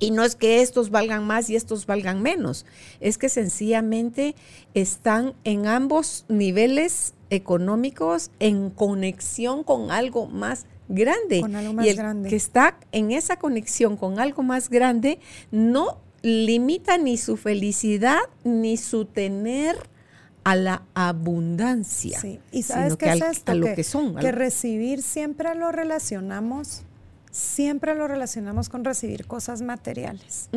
y no es que estos valgan más y estos valgan menos, es que sencillamente están en ambos niveles económicos en conexión con algo más grande. Con algo más y el grande. que está en esa conexión con algo más grande no limita ni su felicidad ni su tener a la abundancia. Sí. Y sabes qué es esto? que, son. Que recibir siempre lo relacionamos, siempre lo relacionamos con recibir cosas materiales.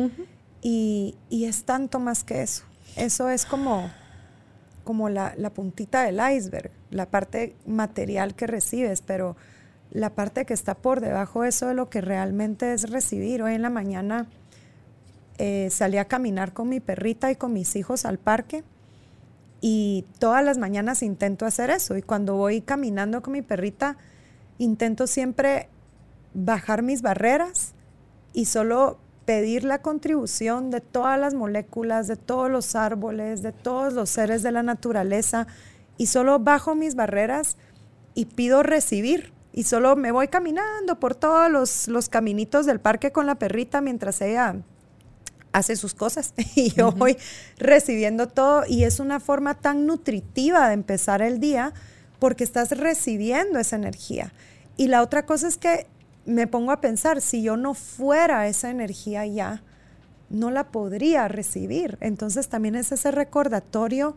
y, y es tanto más que eso. Eso es como como la, puntita del iceberg, la parte material que recibes, pero la parte que está por debajo de eso de lo que realmente es recibir. Hoy en la mañana eh, salí a caminar con mi perrita y con mis hijos al parque y todas las mañanas intento hacer eso y cuando voy caminando con mi perrita intento siempre bajar mis barreras y solo pedir la contribución de todas las moléculas, de todos los árboles, de todos los seres de la naturaleza y solo bajo mis barreras y pido recibir. Y solo me voy caminando por todos los, los caminitos del parque con la perrita mientras ella hace sus cosas (laughs) y yo voy recibiendo todo y es una forma tan nutritiva de empezar el día porque estás recibiendo esa energía. Y la otra cosa es que me pongo a pensar, si yo no fuera esa energía ya, no la podría recibir. Entonces también es ese recordatorio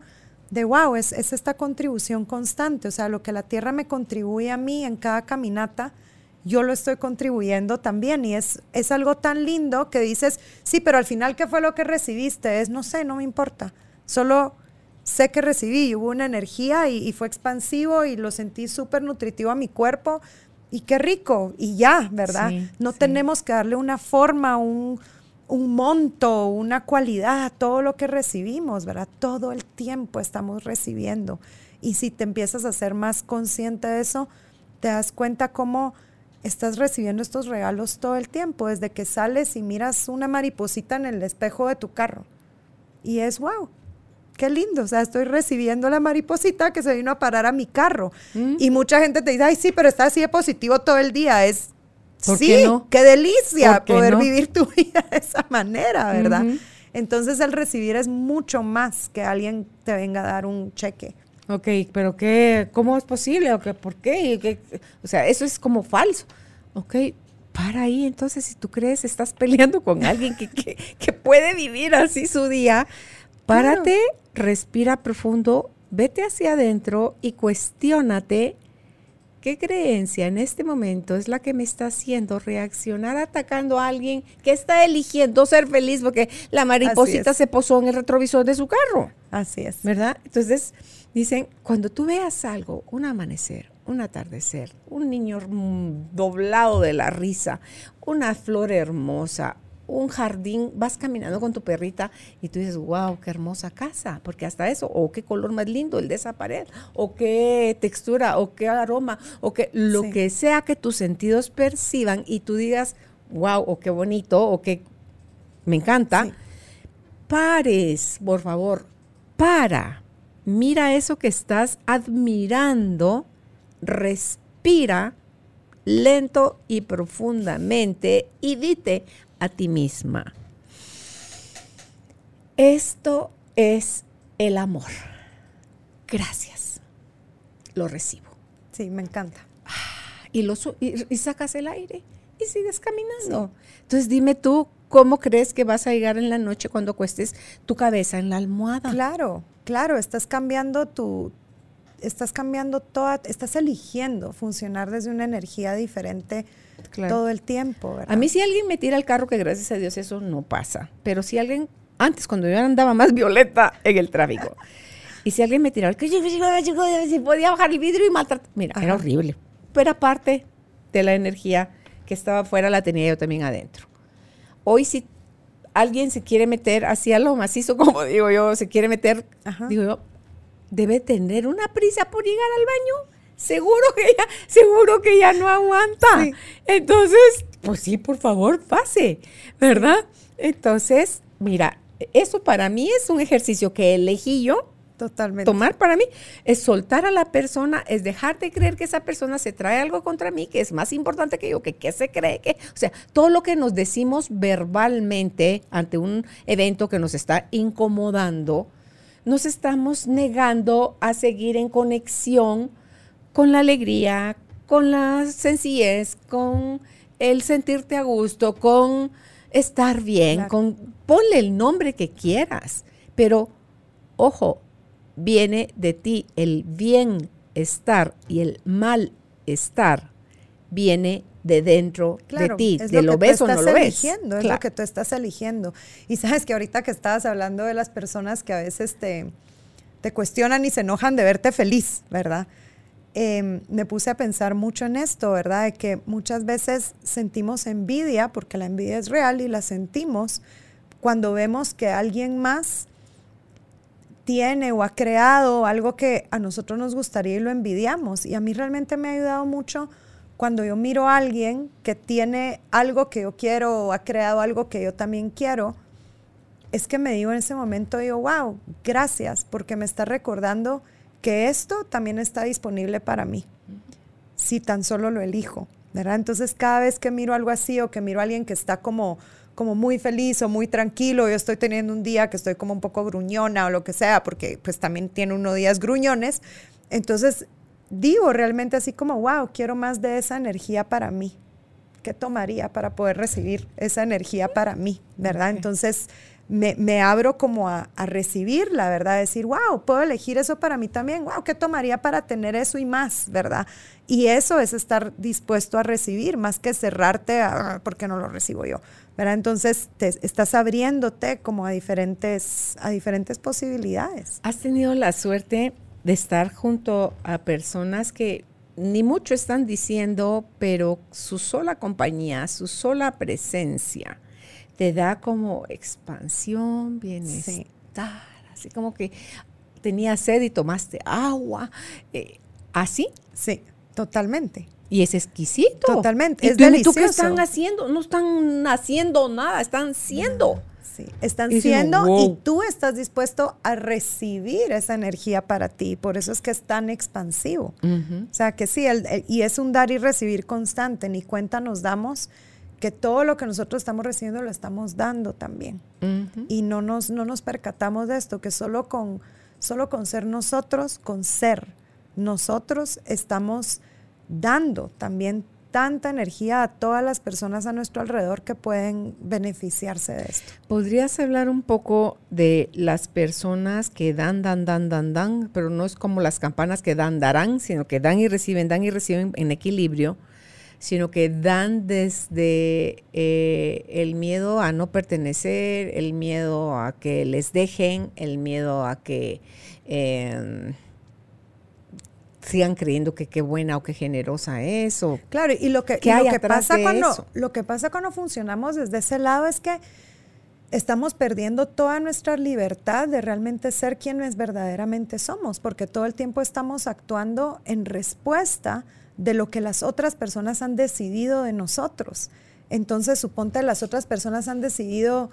de, wow, es, esta contribución constante, o sea, lo que la tierra me contribuye a mí en cada caminata, yo lo estoy contribuyendo también y es, es algo tan lindo que dices, sí, pero al final, ¿qué fue lo que recibiste? Es, no sé, no me importa, solo sé que recibí, hubo una energía y, y fue expansivo y lo sentí súper nutritivo a mi cuerpo, y qué rico, y ya, ¿verdad? no tenemos que darle una forma, un, un monto, una cualidad a todo lo que recibimos, ¿verdad? Todo el tiempo estamos recibiendo. Y si te empiezas a ser más consciente de eso, te das cuenta cómo estás recibiendo estos regalos todo el tiempo, desde que sales y miras una mariposita en el espejo de tu carro. Y es, wow, qué lindo, o sea, estoy recibiendo la mariposita que se vino a parar a mi carro. Mm. Y mucha gente te dice, ay, sí, pero está así de positivo todo el día. Es, sí, qué, qué delicia poder vivir tu (laughs) vida de esa manera, ¿verdad? Entonces el recibir es mucho más que alguien te venga a dar un cheque. Ok, pero qué, ¿cómo es posible? ¿O qué, ¿Por qué? O sea, eso es como falso. Ok, para ahí, entonces si tú crees estás peleando con alguien que, que puede vivir así su día, Párate, respira profundo, vete hacia adentro y cuestiónate qué creencia en este momento es la que me está haciendo reaccionar atacando a alguien que está eligiendo ser feliz porque la mariposita se posó en el retrovisor de su carro. Así es. ¿Verdad? Entonces, dicen, cuando tú veas algo, un amanecer, un atardecer, un niño doblado de la risa, una flor hermosa, un jardín, vas caminando con tu perrita y tú dices, wow, qué hermosa casa, porque hasta eso, o qué color más lindo el de esa pared, o qué textura, o qué aroma, o que lo que sea que tus sentidos perciban y tú digas, wow, o qué bonito, o qué me encanta, pares, por favor, para, mira eso que estás admirando, respira lento y profundamente y dite, a ti misma. Esto es el amor. Gracias. Lo recibo. Sí, me encanta. Y, lo, y, sacas el aire y sigues caminando. Entonces dime tú, ¿cómo crees que vas a llegar en la noche cuando cuestes tu cabeza en la almohada? Claro, claro, estás cambiando tu, estás cambiando toda, estás eligiendo funcionar desde una energía diferente todo el tiempo. ¿verdad? A mí si alguien me tira el carro, que gracias a Dios eso no pasa, pero si alguien, antes cuando yo andaba más violeta en el tráfico, (laughs) y si alguien me tiraba, si podía bajar el vidrio y maltratar, mira, era horrible, pero aparte de la energía que estaba afuera, la tenía yo también adentro. Hoy si alguien se quiere meter hacia lo macizo, (laughs) como digo yo, se quiere meter, digo yo, debe tener una prisa por llegar al baño. Seguro que ya, seguro que ya no aguanta. Entonces, pues sí, por favor, pase, ¿verdad? Entonces, mira, eso para mí es un ejercicio que elegí yo. Totalmente. Tomar para mí es soltar a la persona, es dejar de creer que esa persona se trae algo contra mí, que es más importante que yo, que qué se cree que, o sea, todo lo que nos decimos verbalmente ante un evento que nos está incomodando, nos estamos negando a seguir en conexión con la alegría, con la sencillez, con el sentirte a gusto, con estar bien, con ponle el nombre que quieras, pero ojo, viene de ti el bienestar y el malestar viene de dentro de ti, de lo, ves o no lo ves. Es lo que tú estás eligiendo. Y sabes que ahorita que estabas hablando de las personas que a veces te, te cuestionan y se enojan de verte feliz, ¿verdad? Em, me puse a pensar mucho en esto, ¿verdad? De que muchas veces sentimos envidia, porque la envidia es real y la sentimos cuando vemos que alguien más tiene o ha creado algo que a nosotros nos gustaría y lo envidiamos. Y a mí realmente me ha ayudado mucho cuando yo miro a alguien que tiene algo que yo quiero o ha creado algo que yo también quiero, es que me digo en ese momento, yo, wow, gracias, porque me está recordando que esto también está disponible para mí, si tan solo lo elijo, ¿verdad? Entonces cada vez que miro algo así o que miro a alguien que está como como muy feliz o muy tranquilo, yo estoy teniendo un día que estoy como un poco gruñona o lo que sea, porque pues también tiene unos días gruñones, entonces digo realmente así como, wow, quiero más de esa energía para mí. ¿Qué tomaría para poder recibir esa energía para mí? ¿Verdad? Entonces me, abro como a, recibir la verdad, decir, wow, puedo elegir eso para mí también, wow, ¿qué tomaría para tener eso y más? ¿Verdad? Y eso es estar dispuesto a recibir, más que cerrarte a, ah, porque no lo recibo yo? ¿verdad? Entonces estás abriéndote como a diferentes, a diferentes posibilidades. ¿Has tenido la suerte de estar junto a personas que ni mucho están diciendo, pero su sola compañía, su sola presencia te da como expansión, bienestar, así como que tenías sed y tomaste agua, eh, así. Sí, totalmente. Y es exquisito. Totalmente. es delicioso. ¿Tú qué están haciendo? No están haciendo nada, están siendo. Están siendo y tú estás dispuesto a recibir esa energía para ti. Por eso es que es tan expansivo. O sea, que sí, y es un dar y recibir constante. Ni cuenta nos damos que todo lo que nosotros estamos recibiendo lo estamos dando también. Y no nos, no nos percatamos de esto, que solo con, solo con ser nosotros, con ser nosotros, estamos dando también tanta energía a todas las personas a nuestro alrededor que pueden beneficiarse de esto. ¿Podrías hablar un poco de las personas que dan, dan, dan, dan, dan, pero no es como las campanas que dan, darán, sino que dan y reciben, dan y reciben en equilibrio, sino que dan desde eh, el miedo a no pertenecer, el miedo a que les dejen, el miedo a que... Eh, sigan creyendo que qué buena o qué generosa es o claro y lo que, lo que pasa cuando lo que pasa cuando funcionamos desde ese lado es que estamos perdiendo toda nuestra libertad de realmente ser quienes verdaderamente somos porque todo el tiempo estamos actuando en respuesta de lo que las otras personas han decidido de nosotros entonces suponte las otras personas han decidido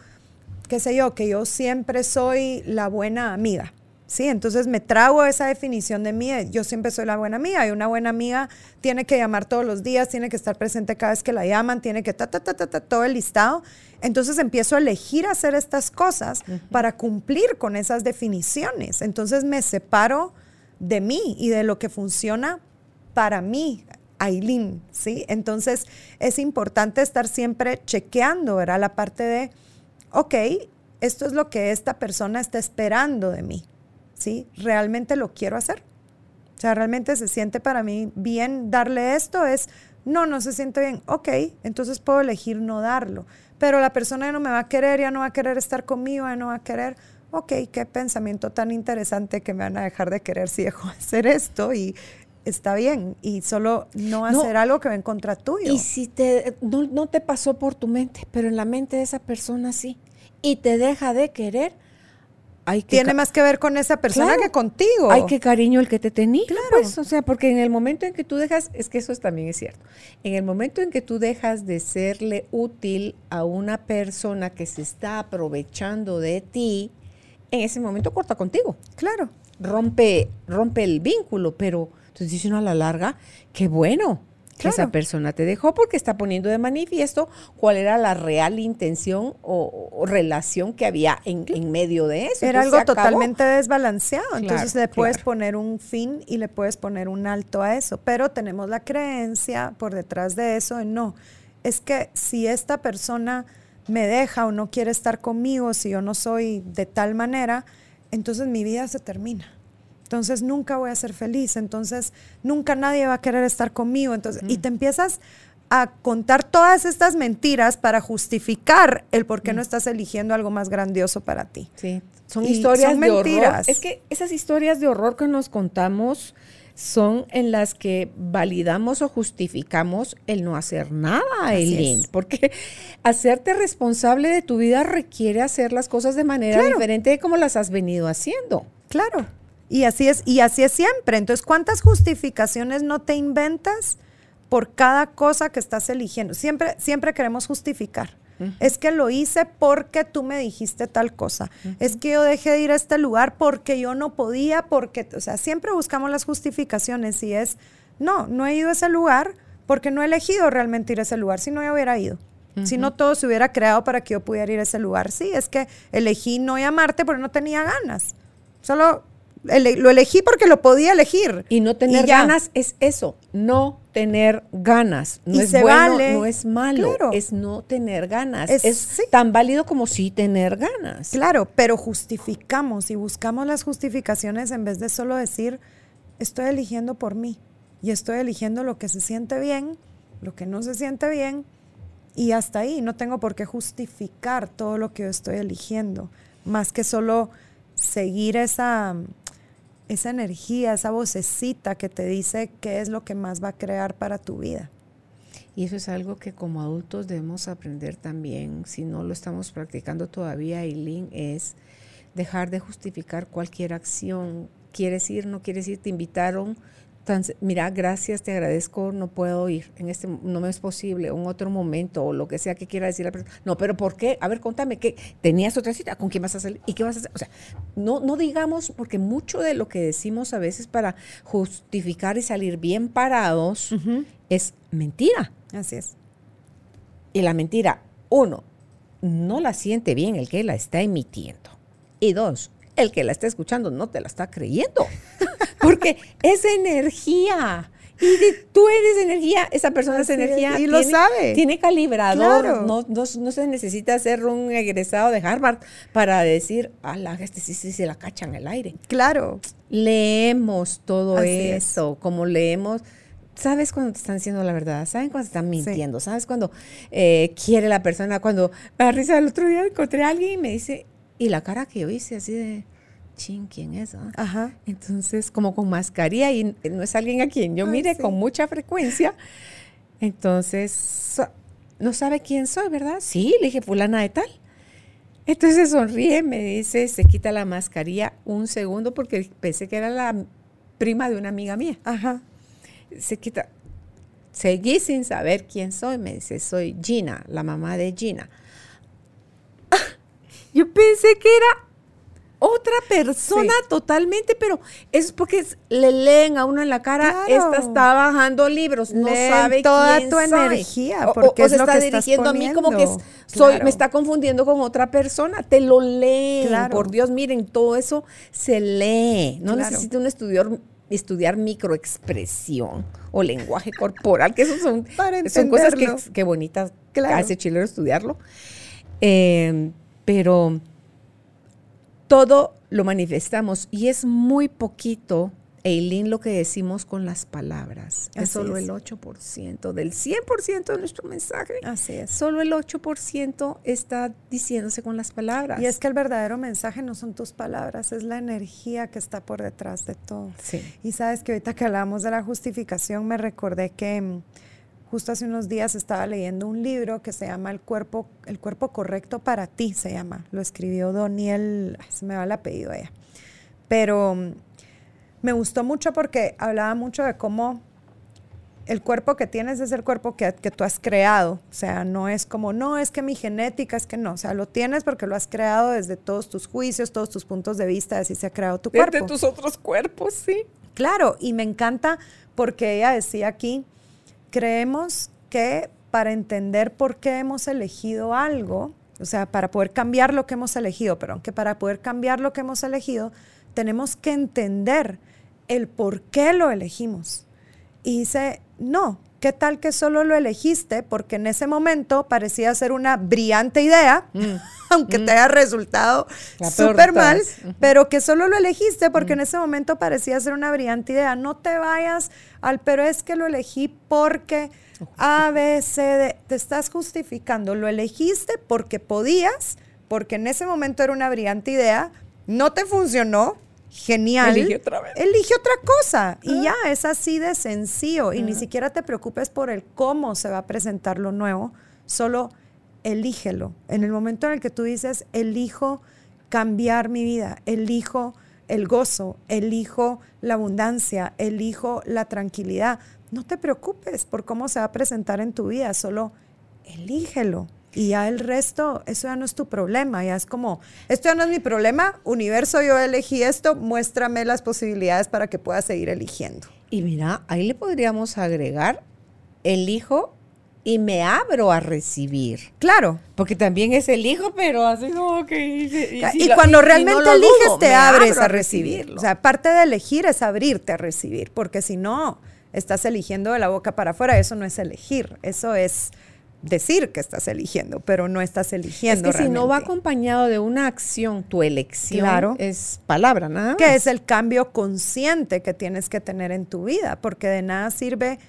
qué sé yo que yo siempre soy la buena amiga Sí, entonces me trago esa definición de mí. Yo siempre soy la buena amiga y una buena amiga tiene que llamar todos los días, tiene que estar presente cada vez que la llaman, tiene que ta, ta, ta, ta, ta todo el listado. Entonces empiezo a elegir hacer estas cosas para cumplir con esas definiciones. Entonces me separo de mí y de lo que funciona para mí, Aileen, ¿sí? Entonces es importante estar siempre chequeando, ¿verdad? La parte de, ok, esto es lo que esta persona está esperando de mí, ¿sí? ¿Realmente lo quiero hacer? O sea, realmente se siente para mí bien darle esto, es, no, no se siente bien, ok, entonces puedo elegir no darlo, pero la persona ya no me va a querer, ya no va a querer estar conmigo, ya no va a querer, ok, qué pensamiento tan interesante que me van a dejar de querer si dejo de hacer esto y está bien y solo no hacer algo que va en contra tuyo. Y si te, no, te pasó por tu mente, pero en la mente de esa persona sí, y te deja de querer, Tiene más que ver con esa persona que contigo. Hay que cariño el que te tenía. Claro. Pues, o sea, porque en el momento en que tú dejas, es que eso también es cierto, en el momento en que tú dejas de serle útil a una persona que se está aprovechando de ti, en ese momento corta contigo. Claro. Rompe, rompe el vínculo, pero entonces dice uno a la larga, qué bueno que esa persona te dejó porque está poniendo de manifiesto cuál era la real intención o, relación que había en, medio de eso. Era algo totalmente desbalanceado. Entonces le puedes poner un fin y le puedes poner un alto a eso. Pero tenemos la creencia por detrás de eso de no. Es que si esta persona me deja o no quiere estar conmigo, si yo no soy de tal manera, entonces mi vida se termina entonces nunca voy a ser feliz, entonces nunca nadie va a querer estar conmigo, entonces, y te empiezas a contar todas estas mentiras para justificar el por qué no estás eligiendo algo más grandioso para ti. Sí, son historias de mentiras. Es que esas historias de horror que nos contamos son en las que validamos o justificamos el no hacer nada, Eileen. Porque hacerte responsable de tu vida requiere hacer las cosas de manera diferente de como las has venido haciendo. Claro. Y así es, y así es siempre. Entonces, ¿cuántas justificaciones no te inventas por cada cosa que estás eligiendo? Siempre, siempre queremos justificar. Es que lo hice porque tú me dijiste tal cosa. Es que yo dejé de ir a este lugar porque yo no podía, porque, o sea, siempre buscamos las justificaciones y es, no, no he ido a ese lugar porque no he elegido realmente ir a ese lugar, si no yo hubiera ido. Si no todo se hubiera creado para que yo pudiera ir a ese lugar. Sí, es que elegí no llamarte porque no tenía ganas. Solo lo elegí porque lo podía elegir. Y no tener ganas es eso, no tener ganas. No es bueno, no es malo, es no tener ganas. Es, tan válido como sí tener ganas. Claro, pero justificamos y buscamos las justificaciones en vez de solo decir, estoy eligiendo por mí y estoy eligiendo lo que se siente bien, lo que no se siente bien y hasta ahí no tengo por qué justificar todo lo que yo estoy eligiendo, más que solo seguir esa esa energía, esa vocecita que te dice qué es lo que más va a crear para tu vida. Y eso es algo que como adultos debemos aprender también, si no lo estamos practicando todavía, Eileen, es dejar de justificar cualquier acción. ¿Quieres ir? ¿No quieres ir? ¿Te invitaron? Mira, gracias, te agradezco, no puedo ir, en este no me es posible, un otro momento o lo que sea que quiera decir la persona. No, pero ¿por qué? A ver, contame, ¿qué? ¿Tenías otra cita? ¿Con quién vas a salir? ¿Y qué vas a hacer? O sea, no, no digamos, porque mucho de lo que decimos a veces para justificar y salir bien parados es mentira. Así es. Y la mentira, uno, no la siente bien el que la está emitiendo. Y dos, el que la está escuchando no te la está creyendo. (laughs) Porque es energía. Y tú eres energía, esa persona es energía. Y lo sabe. Tiene calibrador. No, no, se necesita ser un egresado de Harvard para decir, ah, la este sí, sí, se la cacha en el aire. Claro. Leemos todo eso, como leemos. ¿Sabes cuando te están diciendo la verdad? ¿Saben cuando te están mintiendo? ¿Sabes cuando eh, quiere la persona? Cuando me da risa el otro día encontré a alguien y me dice, y la cara que yo hice así de chin, ¿quién es? Ah? Ajá. Entonces, como con mascarilla y no es alguien a quien yo mire con mucha frecuencia. Entonces, no sabe quién soy, ¿verdad? Sí, le dije, fulana de tal. Entonces sonríe, me dice, se quita la mascarilla un segundo porque pensé que era la prima de una amiga mía. Ajá. Se quita. Seguí sin saber quién soy. Me dice, soy Gina, la mamá de Gina. Yo pensé que era otra persona totalmente, pero es porque le leen a uno en la cara, esta está bajando libros, no sabe toda tu energía, porque o, se está dirigiendo a mí como que soy, me está confundiendo con otra persona, te lo leen, por Dios, miren, todo eso se lee, no necesita un estudiador estudiar microexpresión o lenguaje corporal, que eso son, son cosas que, bonitas claro. hace chilero estudiarlo. Eh, pero todo lo manifestamos y es muy poquito Eileen, lo que decimos con las palabras es solo el 8% del 100% de nuestro mensaje. Así es. Solo el 8% está diciéndose con las palabras. Y es que el verdadero mensaje no son tus palabras, es la energía que está por detrás de todo. Sí. Y sabes que ahorita que hablamos de la justificación, me recordé que mm, justo hace unos días estaba leyendo un libro que se llama El cuerpo, el cuerpo correcto para ti, se llama. Lo escribió Doniel, se me va el apellido ella. Pero mm, me gustó mucho porque hablaba mucho de cómo el cuerpo que tienes es el cuerpo que, tú has creado. O sea, no es como, no, es que mi genética, es que no. O sea, lo tienes porque lo has creado desde todos tus juicios, todos tus puntos de vista, así se ha creado tu cuerpo. Desde tus otros cuerpos, sí. Claro, y me encanta porque ella decía aquí, creemos que para entender por qué hemos elegido algo, o sea, para poder cambiar lo que hemos elegido, pero que para poder cambiar lo que hemos elegido, tenemos que entender el por qué lo elegimos. Y dice, no, ¿qué tal que solo lo elegiste porque en ese momento parecía ser una brillante idea, mm. (laughs) aunque te mm. haya resultado súper mal, pero que solo lo elegiste porque en mm. ese momento parecía ser una brillante idea? No te vayas al, pero es que lo elegí porque A, B, C, D, te estás justificando, lo elegiste porque podías, porque en ese momento era una brillante idea, no te funcionó, genial. Elige otra vez. Elige otra cosa. Y ya, es así de sencillo. Y ni siquiera te preocupes por el cómo se va a presentar lo nuevo. Solo elígelo. En el momento en el que tú dices, elijo cambiar mi vida, elijo el gozo, elijo la abundancia, elijo la tranquilidad. No te preocupes por cómo se va a presentar en tu vida, solo elígelo. Y ya el resto, eso ya no es tu problema, ya es como, esto ya no es mi problema, universo, yo elegí esto, muéstrame las posibilidades para que pueda seguir eligiendo. Y mira, ahí le podríamos agregar, elijo y me abro a recibir. Claro. Porque también es el hijo, pero así como que... Y, cuando realmente eliges, te abres a recibir. O sea, parte de elegir es abrirte a recibir, porque si no, estás eligiendo de la boca para afuera, eso no es elegir, eso es decir que estás eligiendo, pero no estás eligiendo. Es que si no va acompañado de una acción, tu elección es palabra, nada Que es el cambio consciente que tienes que tener en tu vida, porque de nada sirve,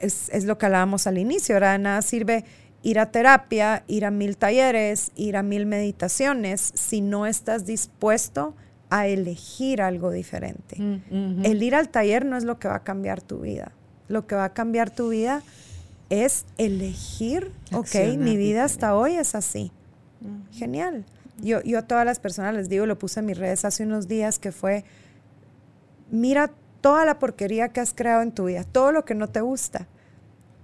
es, lo que hablábamos al inicio, de nada sirve ir a terapia, ir a mil talleres, ir a mil meditaciones, si no estás dispuesto a elegir algo diferente. Mm, el ir al taller no es lo que va a cambiar tu vida. Lo que va a cambiar tu vida es elegir, ok, mi vida hasta hoy es así. Genial. Yo, yo a todas las personas les digo, lo puse en mis redes hace unos días, que fue, mira toda la porquería que has creado en tu vida, todo lo que no te gusta.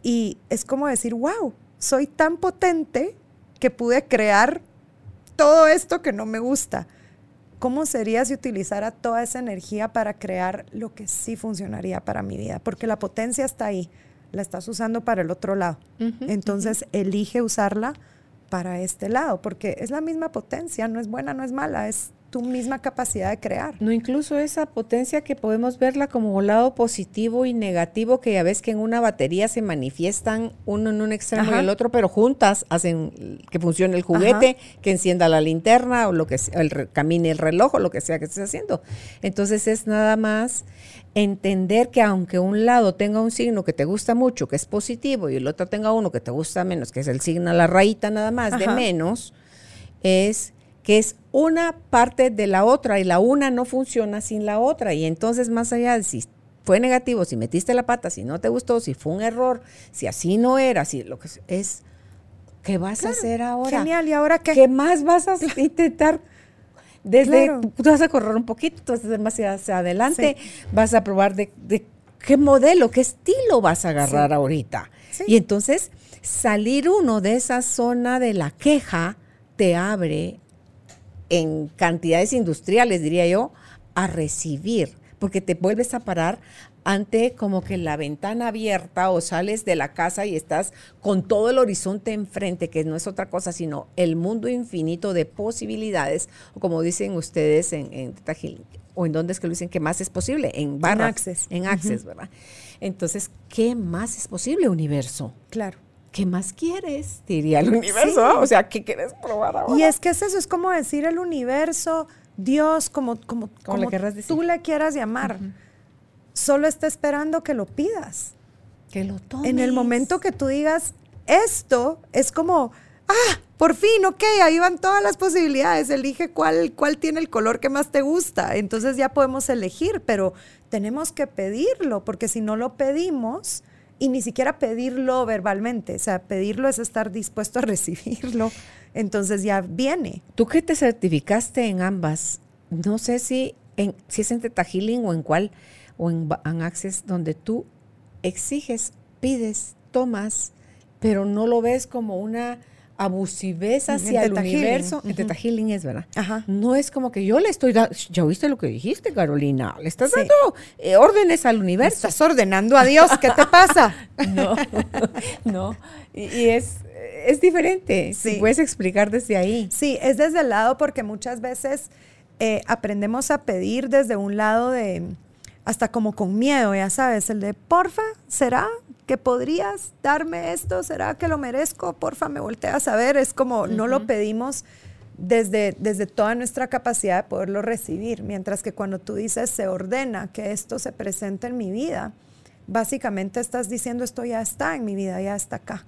Y es como decir, wow, soy tan potente que pude crear todo esto que no me gusta. ¿Cómo sería si utilizara toda esa energía para crear lo que sí funcionaría para mi vida? Porque la potencia está ahí la estás usando para el otro lado. Entonces, elige usarla para este lado, porque es la misma potencia, no es buena, no es mala, es tu misma capacidad de crear. No, incluso esa potencia que podemos verla como lado positivo y negativo, que ya ves que en una batería se manifiestan uno en un extremo y el otro, pero juntas hacen que funcione el juguete, que encienda la linterna o lo que sea, el camine el reloj o lo que sea que estés haciendo. Entonces es nada más entender que aunque un lado tenga un signo que te gusta mucho, que es positivo, y el otro tenga uno que te gusta menos, que es el signo, la rayita nada más de menos, es que es una parte de la otra y la una no funciona sin la otra. Y entonces, más allá de si fue negativo, si metiste la pata, si no te gustó, si fue un error, si así no era, si lo que es, ¿qué vas a hacer ahora? Genial, ¿y ahora qué? ¿Qué más vas a intentar? Desde, tú vas a correr un poquito, tú vas a hacer más hacia adelante, vas a probar de, qué modelo, qué estilo vas a agarrar ahorita. Y entonces, salir uno de esa zona de la queja te abre en cantidades industriales, diría yo, a recibir, porque te vuelves a parar ante como que la ventana abierta o sales de la casa y estás con todo el horizonte enfrente, que no es otra cosa sino el mundo infinito de posibilidades, o como dicen ustedes en, en o en dónde es que lo dicen que más es posible, en barra, en Access, en access ¿verdad? Entonces, ¿qué más es posible, universo? Claro. ¿Qué más quieres? Diría el universo. O sea, ¿qué quieres probar ahora? Y es que es eso, es como decir el universo, Dios, como, como, como, tú le quieras llamar. Solo está esperando que lo pidas. Que lo tomes. En el momento que tú digas, esto es como, ah, por fin, ok, ahí van todas las posibilidades, elige cuál, cuál tiene el color que más te gusta. Entonces ya podemos elegir, pero tenemos que pedirlo, porque si no lo pedimos, y ni siquiera pedirlo verbalmente, o sea, pedirlo es estar dispuesto a (laughs) recibirlo, entonces ya viene. Tú que te certificaste en ambas, no sé si, en, si es en Teta Healing o en cuál, o en, en Access, donde tú exiges, pides, tomas, pero no lo ves como una abusivez hacia el universo. Uh -huh. Healing es verdad. Ajá. No es como que yo le estoy dando, ya oíste lo que dijiste, Carolina, le estás dando eh, órdenes al universo. Estás ordenando a Dios, ¿qué te pasa? (laughs) no, (laughs) no. Y, y, es, es diferente. Sí. Si puedes explicar desde ahí. Sí, es desde el lado porque muchas veces eh, aprendemos a pedir desde un lado de hasta como con miedo, ya sabes, el de porfa, ¿será? que podrías darme esto, ¿será que lo merezco? Porfa, me volteas a ver. Es como uh -huh. no lo pedimos desde, desde toda nuestra capacidad de poderlo recibir, mientras que cuando tú dices se ordena que esto se presente en mi vida, básicamente estás diciendo esto ya está en mi vida, ya está acá.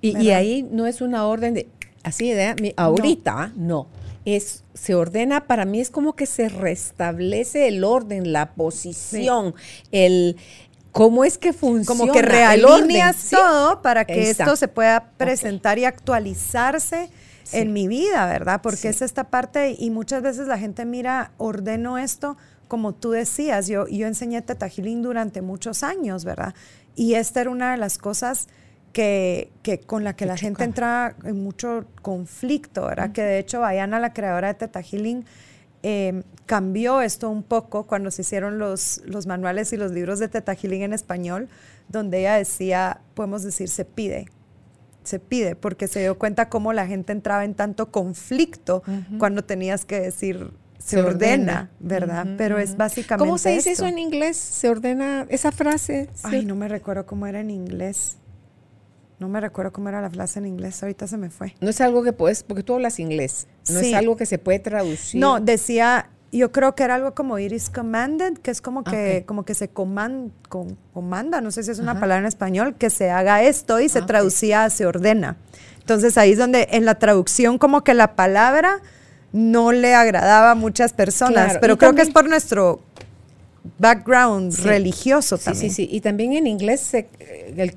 Y, y ahí no es una orden de, así de, ahorita, no. no. Es, se ordena, para mí es como que se restablece el orden, la posición, sí. el, cómo es que funciona. Como que realineas ¿sí? todo para que Exacto. esto se pueda presentar okay. y actualizarse sí. en mi vida, ¿verdad? Porque sí. es esta parte y muchas veces la gente mira, ordeno esto, como tú decías, yo, yo enseñé Teta Healing durante muchos años, ¿verdad? Y esta era una de las cosas que, que con la que la gente entra en mucho conflicto, ¿verdad? Uh -huh. Que de hecho Bayana, la creadora de Teta Healing, eh, cambió esto un poco cuando se hicieron los, los manuales y los libros de Teta Healing en español, donde ella decía, podemos decir, se pide, se pide, porque se dio cuenta cómo la gente entraba en tanto conflicto uh -huh. cuando tenías que decir, se, se ordena, ordena, ¿verdad? Uh -huh, Pero es básicamente. ¿Cómo se dice esto. eso en inglés? Se ordena esa frase. Ay, no me recuerdo cómo era en inglés. No me recuerdo cómo era la frase en inglés, ahorita se me fue. No es algo que puedes, porque tú hablas inglés, no sí. es algo que se puede traducir. No, decía, yo creo que era algo como it is commanded, que es como que, okay. como que se coman, comanda, no sé si es una Ajá. palabra en español, que se haga esto y ah, se traducía okay. se ordena. Entonces ahí es donde en la traducción como que la palabra no le agradaba a muchas personas, claro. pero y creo también, que es por nuestro background sí. religioso también. Sí, sí, sí. Y también en inglés se, el,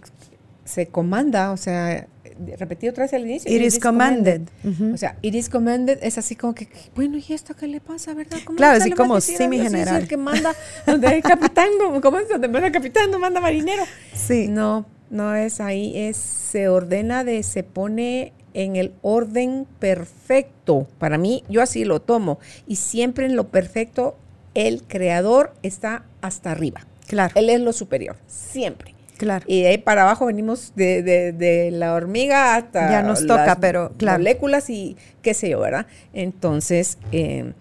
se comanda, o sea, repetí otra vez al inicio. It, it is commanded. commanded. Uh -huh. O sea, it is commanded es así como que, bueno, ¿y esto qué le pasa, verdad? ¿Cómo claro, así como sí, mi general. Sí, el que manda, donde hay capitán, (laughs) ¿cómo es? Donde manda capitán, no manda marinero. Sí. No, no es ahí, es, se ordena de, se pone en el orden perfecto. Para mí, yo así lo tomo. Y siempre en lo perfecto, el creador está hasta arriba. Claro. Él es lo superior, siempre. Claro. Y de ahí para abajo venimos de, de, de la hormiga hasta ya nos toca, pero claro. moléculas y qué sé yo, ¿verdad? Entonces, eh,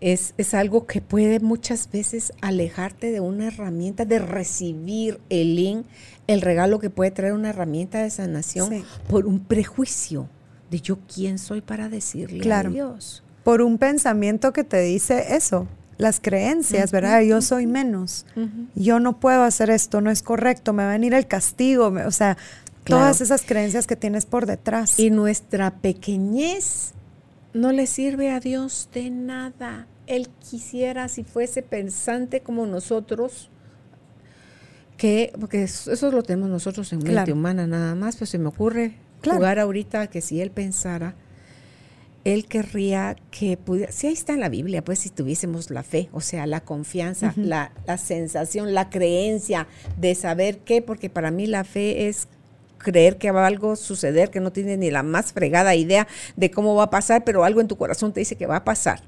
es, es, algo que puede muchas veces alejarte de una herramienta de recibir el link, el regalo que puede traer una herramienta de sanación sí. por un prejuicio de yo quién soy para decirle claro. a Dios. Por un pensamiento que te dice eso, las creencias, ¿verdad? Yo soy menos, yo no puedo hacer esto, no es correcto, me va a venir el castigo, o sea, claro. todas esas creencias que tienes por detrás. Y nuestra pequeñez no le sirve a Dios de nada. Él quisiera, si fuese pensante como nosotros, que, porque eso, lo tenemos nosotros en mente claro. humana nada más, pues se me ocurre claro. jugar ahorita que si él pensara, él querría que pudiera, si ahí está en la Biblia, pues si tuviésemos la fe, o sea, la confianza, uh -huh. la, la, sensación, la creencia de saber qué, porque para mí la fe es creer que va a algo suceder, que no tienes ni la más fregada idea de cómo va a pasar, pero algo en tu corazón te dice que va a pasar.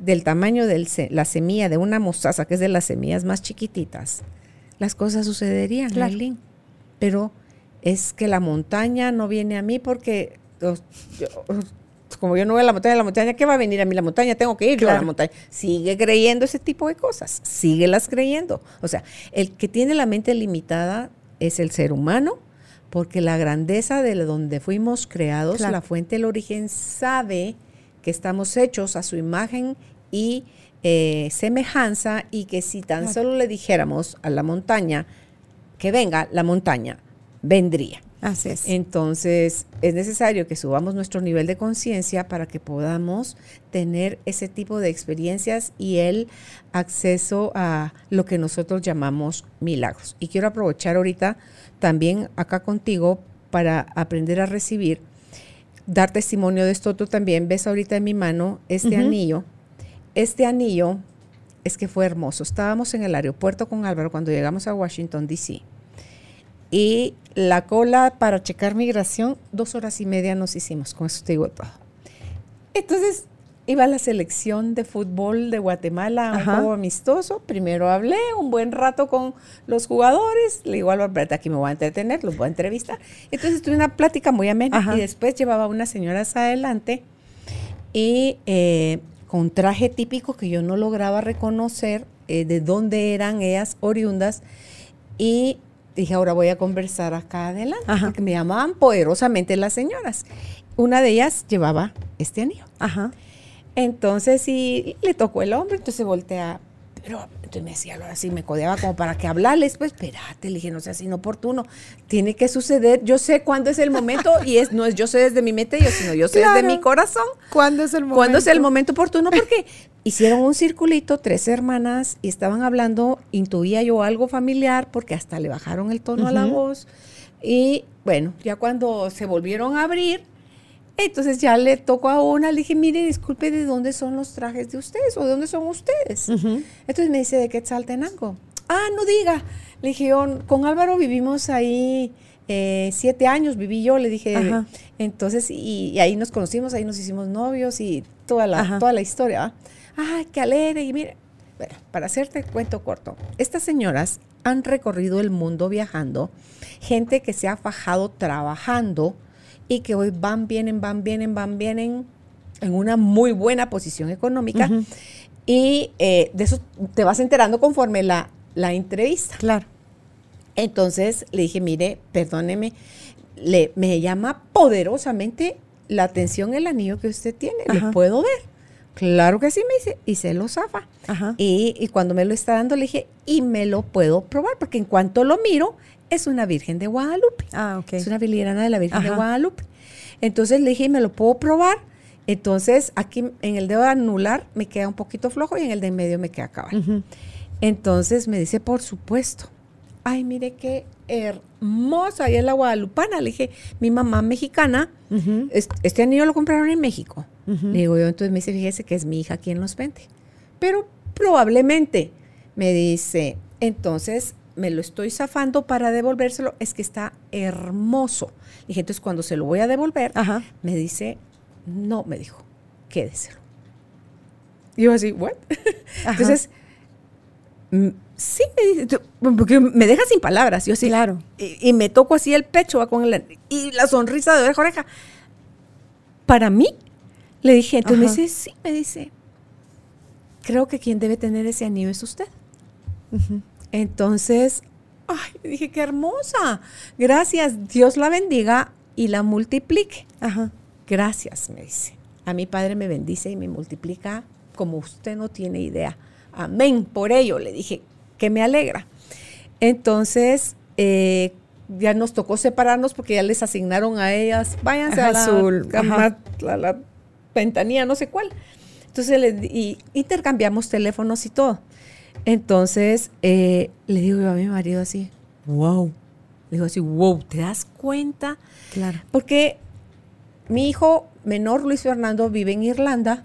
Del tamaño de la semilla de una mostaza, que es de las semillas más chiquititas, las cosas sucederían, claro. Pero es que la montaña no viene a mí porque como yo no voy a la montaña, la montaña, ¿qué va a venir a mí la montaña? Tengo que ir a la montaña. Sigue creyendo ese tipo de cosas, síguelas creyendo. O sea, el que tiene la mente limitada es el ser humano, porque la grandeza de donde fuimos creados, la fuente del origen, sabe que estamos hechos a su imagen y eh, semejanza y que si tan solo le dijéramos a la montaña que venga, la montaña vendría. Así es. Entonces, es necesario que subamos nuestro nivel de conciencia para que podamos tener ese tipo de experiencias y el acceso a lo que nosotros llamamos milagros. Y quiero aprovechar ahorita también acá contigo para aprender a recibir, dar testimonio de esto. Tú también ves ahorita en mi mano este anillo. Este anillo es que fue hermoso. Estábamos en el aeropuerto con Álvaro cuando llegamos a Washington, D.C y la cola para checar migración, dos horas y media nos hicimos, con eso te digo todo. Entonces, iba a la selección de fútbol de Guatemala, un juego amistoso. Primero hablé un buen rato con los jugadores. Le digo a Albert, aquí me voy a entretener, los voy a entrevistar. Entonces tuve una plática muy amena y después llevaba unas señoras adelante y eh, con traje típico que yo no lograba reconocer eh, de dónde eran ellas oriundas. Y dije, ahora voy a conversar acá adelante, porque me llamaban poderosamente las señoras. Una de ellas llevaba este anillo. Ajá. Entonces, y le tocó el hombre, entonces voltea, pero entonces me decía así, me codeaba como para que hablarles, pues espérate, le dije, no seas inoportuno, tiene que suceder, yo sé cuándo es el momento y es no es yo sé desde mi mente, yo, sino yo sé desde mi corazón. ¿Cuándo es el momento? ¿Cuándo es el momento oportuno? Porque hicieron un circulito, tres hermanas, y estaban hablando, intuía yo algo familiar, porque hasta le bajaron el tono a la voz. Y bueno, ya cuando se volvieron a abrir, entonces ya le tocó a una, le dije, mire, disculpe, ¿de dónde son los trajes de ustedes o de dónde son ustedes? Entonces me dice, ¿de Quetzaltenango? Ah, no diga. Le dije, con Álvaro vivimos ahí eh, siete años, viví yo, le dije. Entonces, y, ahí nos conocimos, ahí nos hicimos novios y toda la, toda la historia. Ah, qué alegre. Y mire, bueno, para hacerte cuento corto, estas señoras han recorrido el mundo viajando, gente que se ha fajado trabajando y que hoy van, vienen, van, vienen, van, vienen en una muy buena posición económica. Y eh, de eso te vas enterando conforme la, la entrevista. Claro. Entonces le dije, mire, perdóneme, le, me llama poderosamente la atención el anillo que usted tiene. ¿Lo puedo ver? Claro que sí, me dice, y se lo zafa. Y, y, cuando me lo está dando, le dije, y me lo puedo probar, porque en cuanto lo miro, es una Virgen de Guadalupe. Ah, ok. Es una filigrana de la Virgen de Guadalupe. Entonces le dije, ¿me lo puedo probar? Entonces aquí en el dedo anular me queda un poquito flojo y en el de en medio me queda cabal. Entonces me dice, por supuesto. Ay, mire qué hermosa. Y es la guadalupana. Le dije, mi mamá mexicana, este anillo lo compraron en México. Le digo yo, entonces me dice, fíjese que es mi hija quien los vende. Pero probablemente me dice, entonces me lo estoy zafando para devolvérselo, es que está hermoso. Dije, entonces cuando se lo voy a devolver, me dice, no, me dijo, quédeselo. Y yo así, ¿what? (laughs) Entonces, mm, sí, me dice, porque me deja sin palabras. Yo así, claro. Y, me toco así el pecho con el, y la sonrisa de oreja a oreja. Para mí, le dije, entonces me dice, sí, me dice, creo que quien debe tener ese anillo es usted. Entonces, ay, dije, qué hermosa. Gracias, Dios la bendiga y la multiplique. Ajá. Gracias, me dice. A mi padre me bendice y me multiplica como usted no tiene idea. Amén. Por ello le dije que me alegra. Entonces, eh, ya nos tocó separarnos porque ya les asignaron a ellas, váyanse a, la, a la, ventanilla, no sé cuál. Entonces, y intercambiamos teléfonos y todo. Entonces, eh, le digo yo a mi marido así, wow. Le digo así, wow, ¿te das cuenta? Claro. Porque mi hijo menor, Luis Fernando, vive en Irlanda.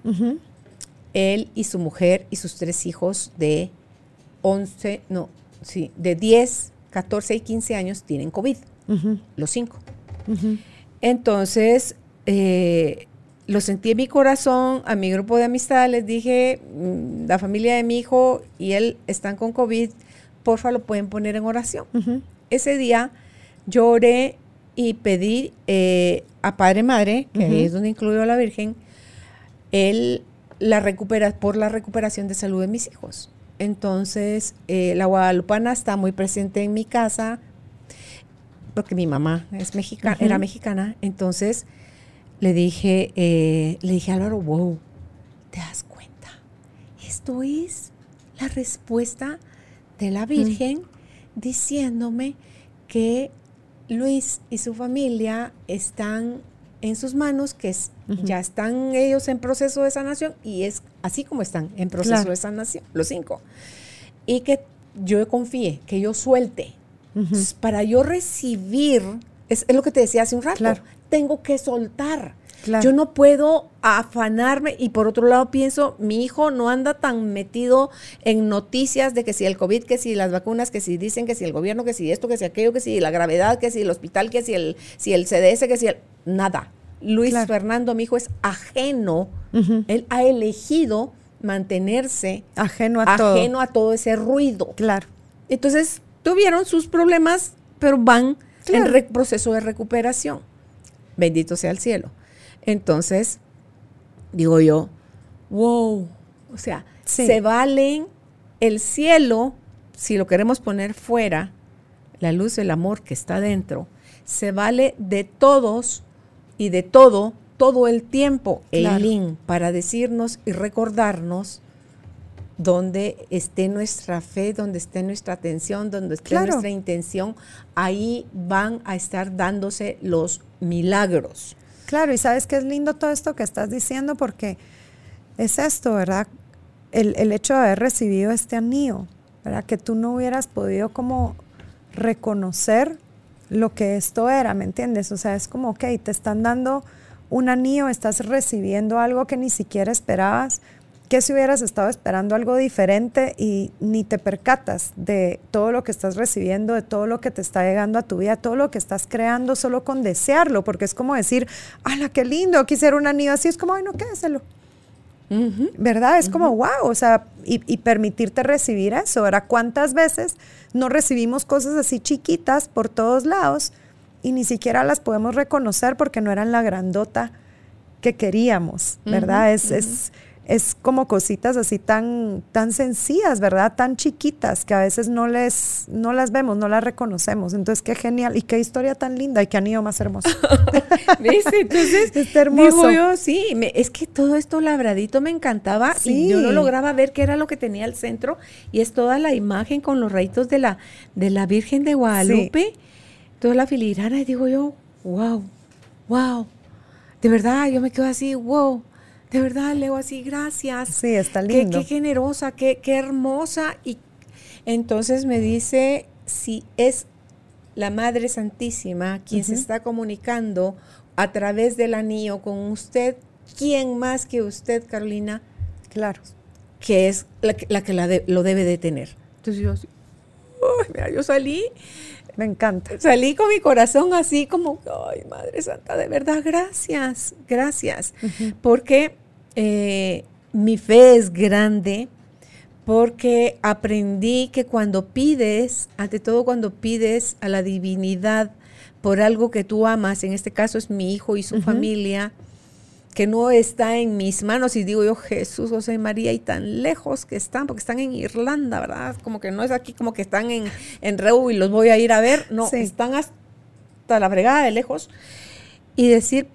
Él y su mujer y sus tres hijos de 11, no, sí, de 10, 14 y 15 años tienen COVID. los cinco. Entonces, eh, lo sentí en mi corazón, a mi grupo de amistad les dije, mm, la familia de mi hijo y él están con COVID, porfa lo pueden poner en oración. Ese día lloré y pedí eh, a Padre Madre, que es donde incluyo a la Virgen, él la recupera por la recuperación de salud de mis hijos. Entonces, eh, la guadalupana está muy presente en mi casa, porque mi mamá es mexicana, era mexicana. Entonces, le dije, eh, le dije a Álvaro, wow, ¿te das cuenta? Esto es la respuesta de la Virgen diciéndome que Luis y su familia están en sus manos, que ya están ellos en proceso de sanación y es así como están en proceso de sanación, los cinco. Y que yo confíe, que yo suelte. Para yo recibir, es, lo que te decía hace un rato, tengo que soltar. Yo no puedo afanarme y por otro lado pienso, mi hijo no anda tan metido en noticias de que si el COVID, que si las vacunas, que si dicen que si el gobierno, que si esto, que si aquello, que si la gravedad, que si el hospital, que si el, si el CDS, que si el... Nada. Luis Fernando, mi hijo, es ajeno. Él ha elegido mantenerse ajeno a, ajeno a todo ese ruido. Claro. Entonces, tuvieron sus problemas, pero van en proceso de recuperación. Bendito sea el cielo. Entonces, digo yo, wow, o sea, se valen el cielo, si lo queremos poner fuera, la luz del amor que está dentro, se vale de todos y de todo, todo el tiempo, el link para decirnos y recordarnos donde esté nuestra fe, donde esté nuestra atención, donde esté nuestra intención, ahí van a estar dándose los milagros. Claro, y sabes que es lindo todo esto que estás diciendo porque es esto, ¿verdad? El, el hecho de haber recibido este anillo, ¿verdad? Que tú no hubieras podido como reconocer lo que esto era, ¿me entiendes? O sea, es como, ok, te están dando un anillo, estás recibiendo algo que ni siquiera esperabas, que si hubieras estado esperando algo diferente y ni te percatas de todo lo que estás recibiendo, de todo lo que te está llegando a tu vida, todo lo que estás creando solo con desearlo, porque es como decir, ¡hala, qué lindo! Quisiera un anillo así, es como, ay, no, quédeselo. ¿Verdad? Es como, wow, o sea, y, y, permitirte recibir eso. Ahora, ¿cuántas veces no recibimos cosas así chiquitas por todos lados y ni siquiera las podemos reconocer porque no eran la grandota que queríamos, ¿verdad? es, es es como cositas así tan, tan sencillas, ¿verdad? Tan chiquitas que a veces no, les, no las vemos, no las reconocemos. Entonces, qué genial y qué historia tan linda y qué anillo más hermoso. (laughs) ¿Viste? Entonces, (laughs) Está hermoso. yo, sí, es que todo esto labradito me encantaba y yo no lograba ver qué era lo que tenía al centro y es toda la imagen con los rayitos de la, de la Virgen de Guadalupe, toda la filigrana y digo yo, wow, wow. De verdad, yo me quedo así, wow de verdad, Leo, así, gracias. Sí, está lindo. Qué, generosa, qué, qué hermosa. Y entonces me dice, si es la Madre Santísima quien se está comunicando a través del anillo con usted, ¿quién más que usted, Carolina? Claro. Que es la que, la que lo debe de tener. Entonces yo así, mira, yo salí. Me encanta. Salí con mi corazón así como, ay, Madre Santa, de verdad, gracias, gracias. Porque eh, mi fe es grande porque aprendí que cuando pides, ante todo cuando pides a la divinidad por algo que tú amas, en este caso es mi hijo y su familia, que no está en mis manos, y digo yo, Jesús, José María, y tan lejos que están, porque están en Irlanda, ¿verdad? Como que no es aquí como que están en, en Reu y los voy a ir a ver, no, están hasta la fregada de lejos. Y decir,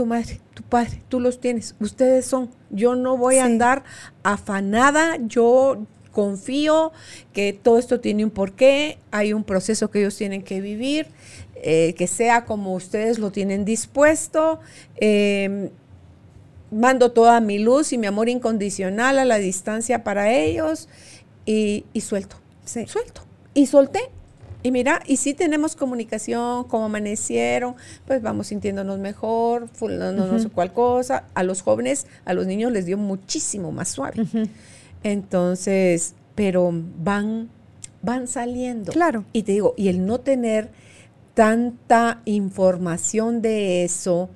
tu madre, Padre, tú los tienes, ustedes son. Yo no voy a andar afanada, yo confío que todo esto tiene un porqué, hay un proceso que ellos tienen que vivir, eh, que sea como ustedes lo tienen dispuesto. Em, mando toda mi luz y mi amor incondicional a la distancia para ellos y, suelto, suelto. Y solté y mira, y si tenemos comunicación, como amanecieron, pues vamos sintiéndonos mejor, no, sé cuál cosa. A los jóvenes, a los niños les dio muchísimo más suave. Entonces, pero van van saliendo. Claro. Y te digo, y el no tener tanta información de eso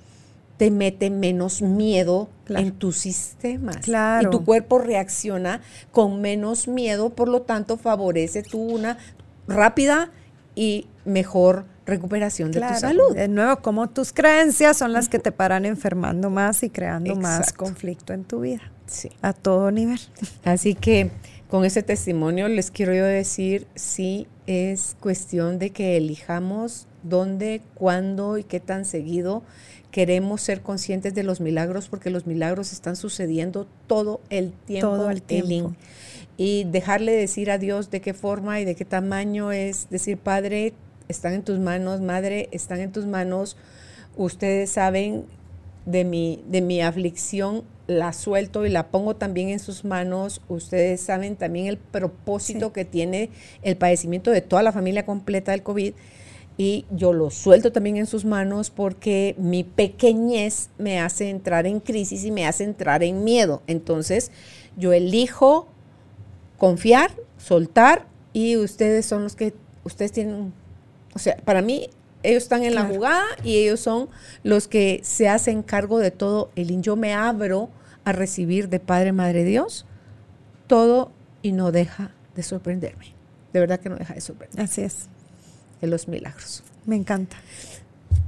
te mete menos miedo en tus sistemas. Claro. Y tu cuerpo reacciona con menos miedo, por lo tanto favorece tu una rápida y mejor recuperación de tu salud. De nuevo, como tus creencias son las que te paran enfermando más y creando más conflicto en tu vida. Sí. A todo nivel. Así que con ese testimonio les quiero yo decir, sí, es cuestión de que elijamos dónde, cuándo y qué tan seguido queremos ser conscientes de los milagros porque los milagros están sucediendo todo el tiempo. Todo el tiempo. Y dejarle decir a Dios de qué forma y de qué tamaño es decir, Padre, están en tus manos, Madre, están en tus manos. Ustedes saben de mi, de mi aflicción, la suelto y la pongo también en sus manos. Ustedes saben también el propósito que tiene el padecimiento de toda la familia completa del COVID y yo lo suelto también en sus manos porque mi pequeñez me hace entrar en crisis y me hace entrar en miedo. Entonces yo elijo confiar, soltar y ustedes son los que, ustedes tienen, o sea, para mí ellos están en la jugada y ellos son los que se hacen cargo de todo. El yo me abro a recibir de Padre, Madre Dios todo y no deja de sorprenderme. De verdad que no deja de sorprenderme. Así es los milagros. Me encanta.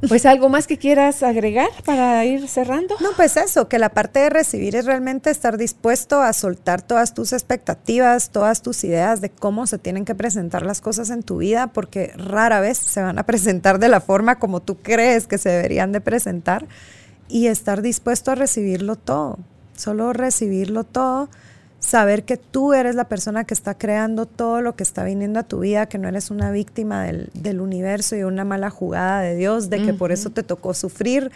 Pues algo más que quieras agregar para ir cerrando. No, pues eso, que la parte de recibir es realmente estar dispuesto a soltar todas tus expectativas, todas tus ideas de cómo se tienen que presentar las cosas en tu vida, porque rara vez se van a presentar de la forma como tú crees que se deberían de presentar y estar dispuesto a recibirlo todo, solo recibirlo todo saber que tú eres la persona que está creando todo lo que está viniendo a tu vida, que no eres una víctima del, universo y una mala jugada de Dios, de que por eso te tocó sufrir.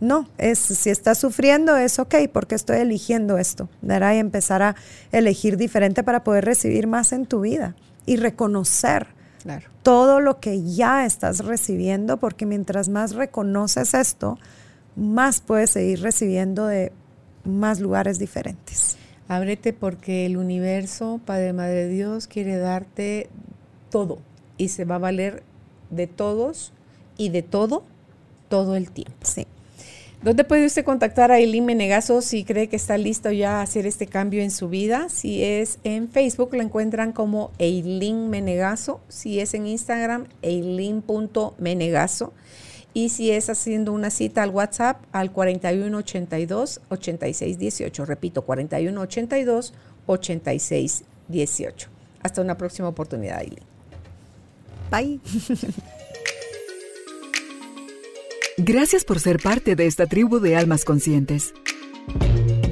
No, es si estás sufriendo es ok, porque estoy eligiendo esto. Dará y empezar a elegir diferente para poder recibir más en tu vida y reconocer todo lo que ya estás recibiendo, porque mientras más reconoces esto, más puedes seguir recibiendo de más lugares diferentes. Ábrete porque el universo, Padre Madre Dios, quiere darte todo y se va a valer de todos y de todo todo el tiempo. Sí. ¿Dónde puede usted contactar a Eileen Menegaso si cree que está listo ya a hacer este cambio en su vida? Si es en Facebook, la encuentran como Eileen Menegaso. Si es en Instagram, eileen.menegaso. Y si es haciendo una cita al WhatsApp al 4182-8618. Repito, 4182-8618. Hasta una próxima oportunidad, Aileen. Bye. (laughs) Gracias por ser parte de esta tribu de almas conscientes.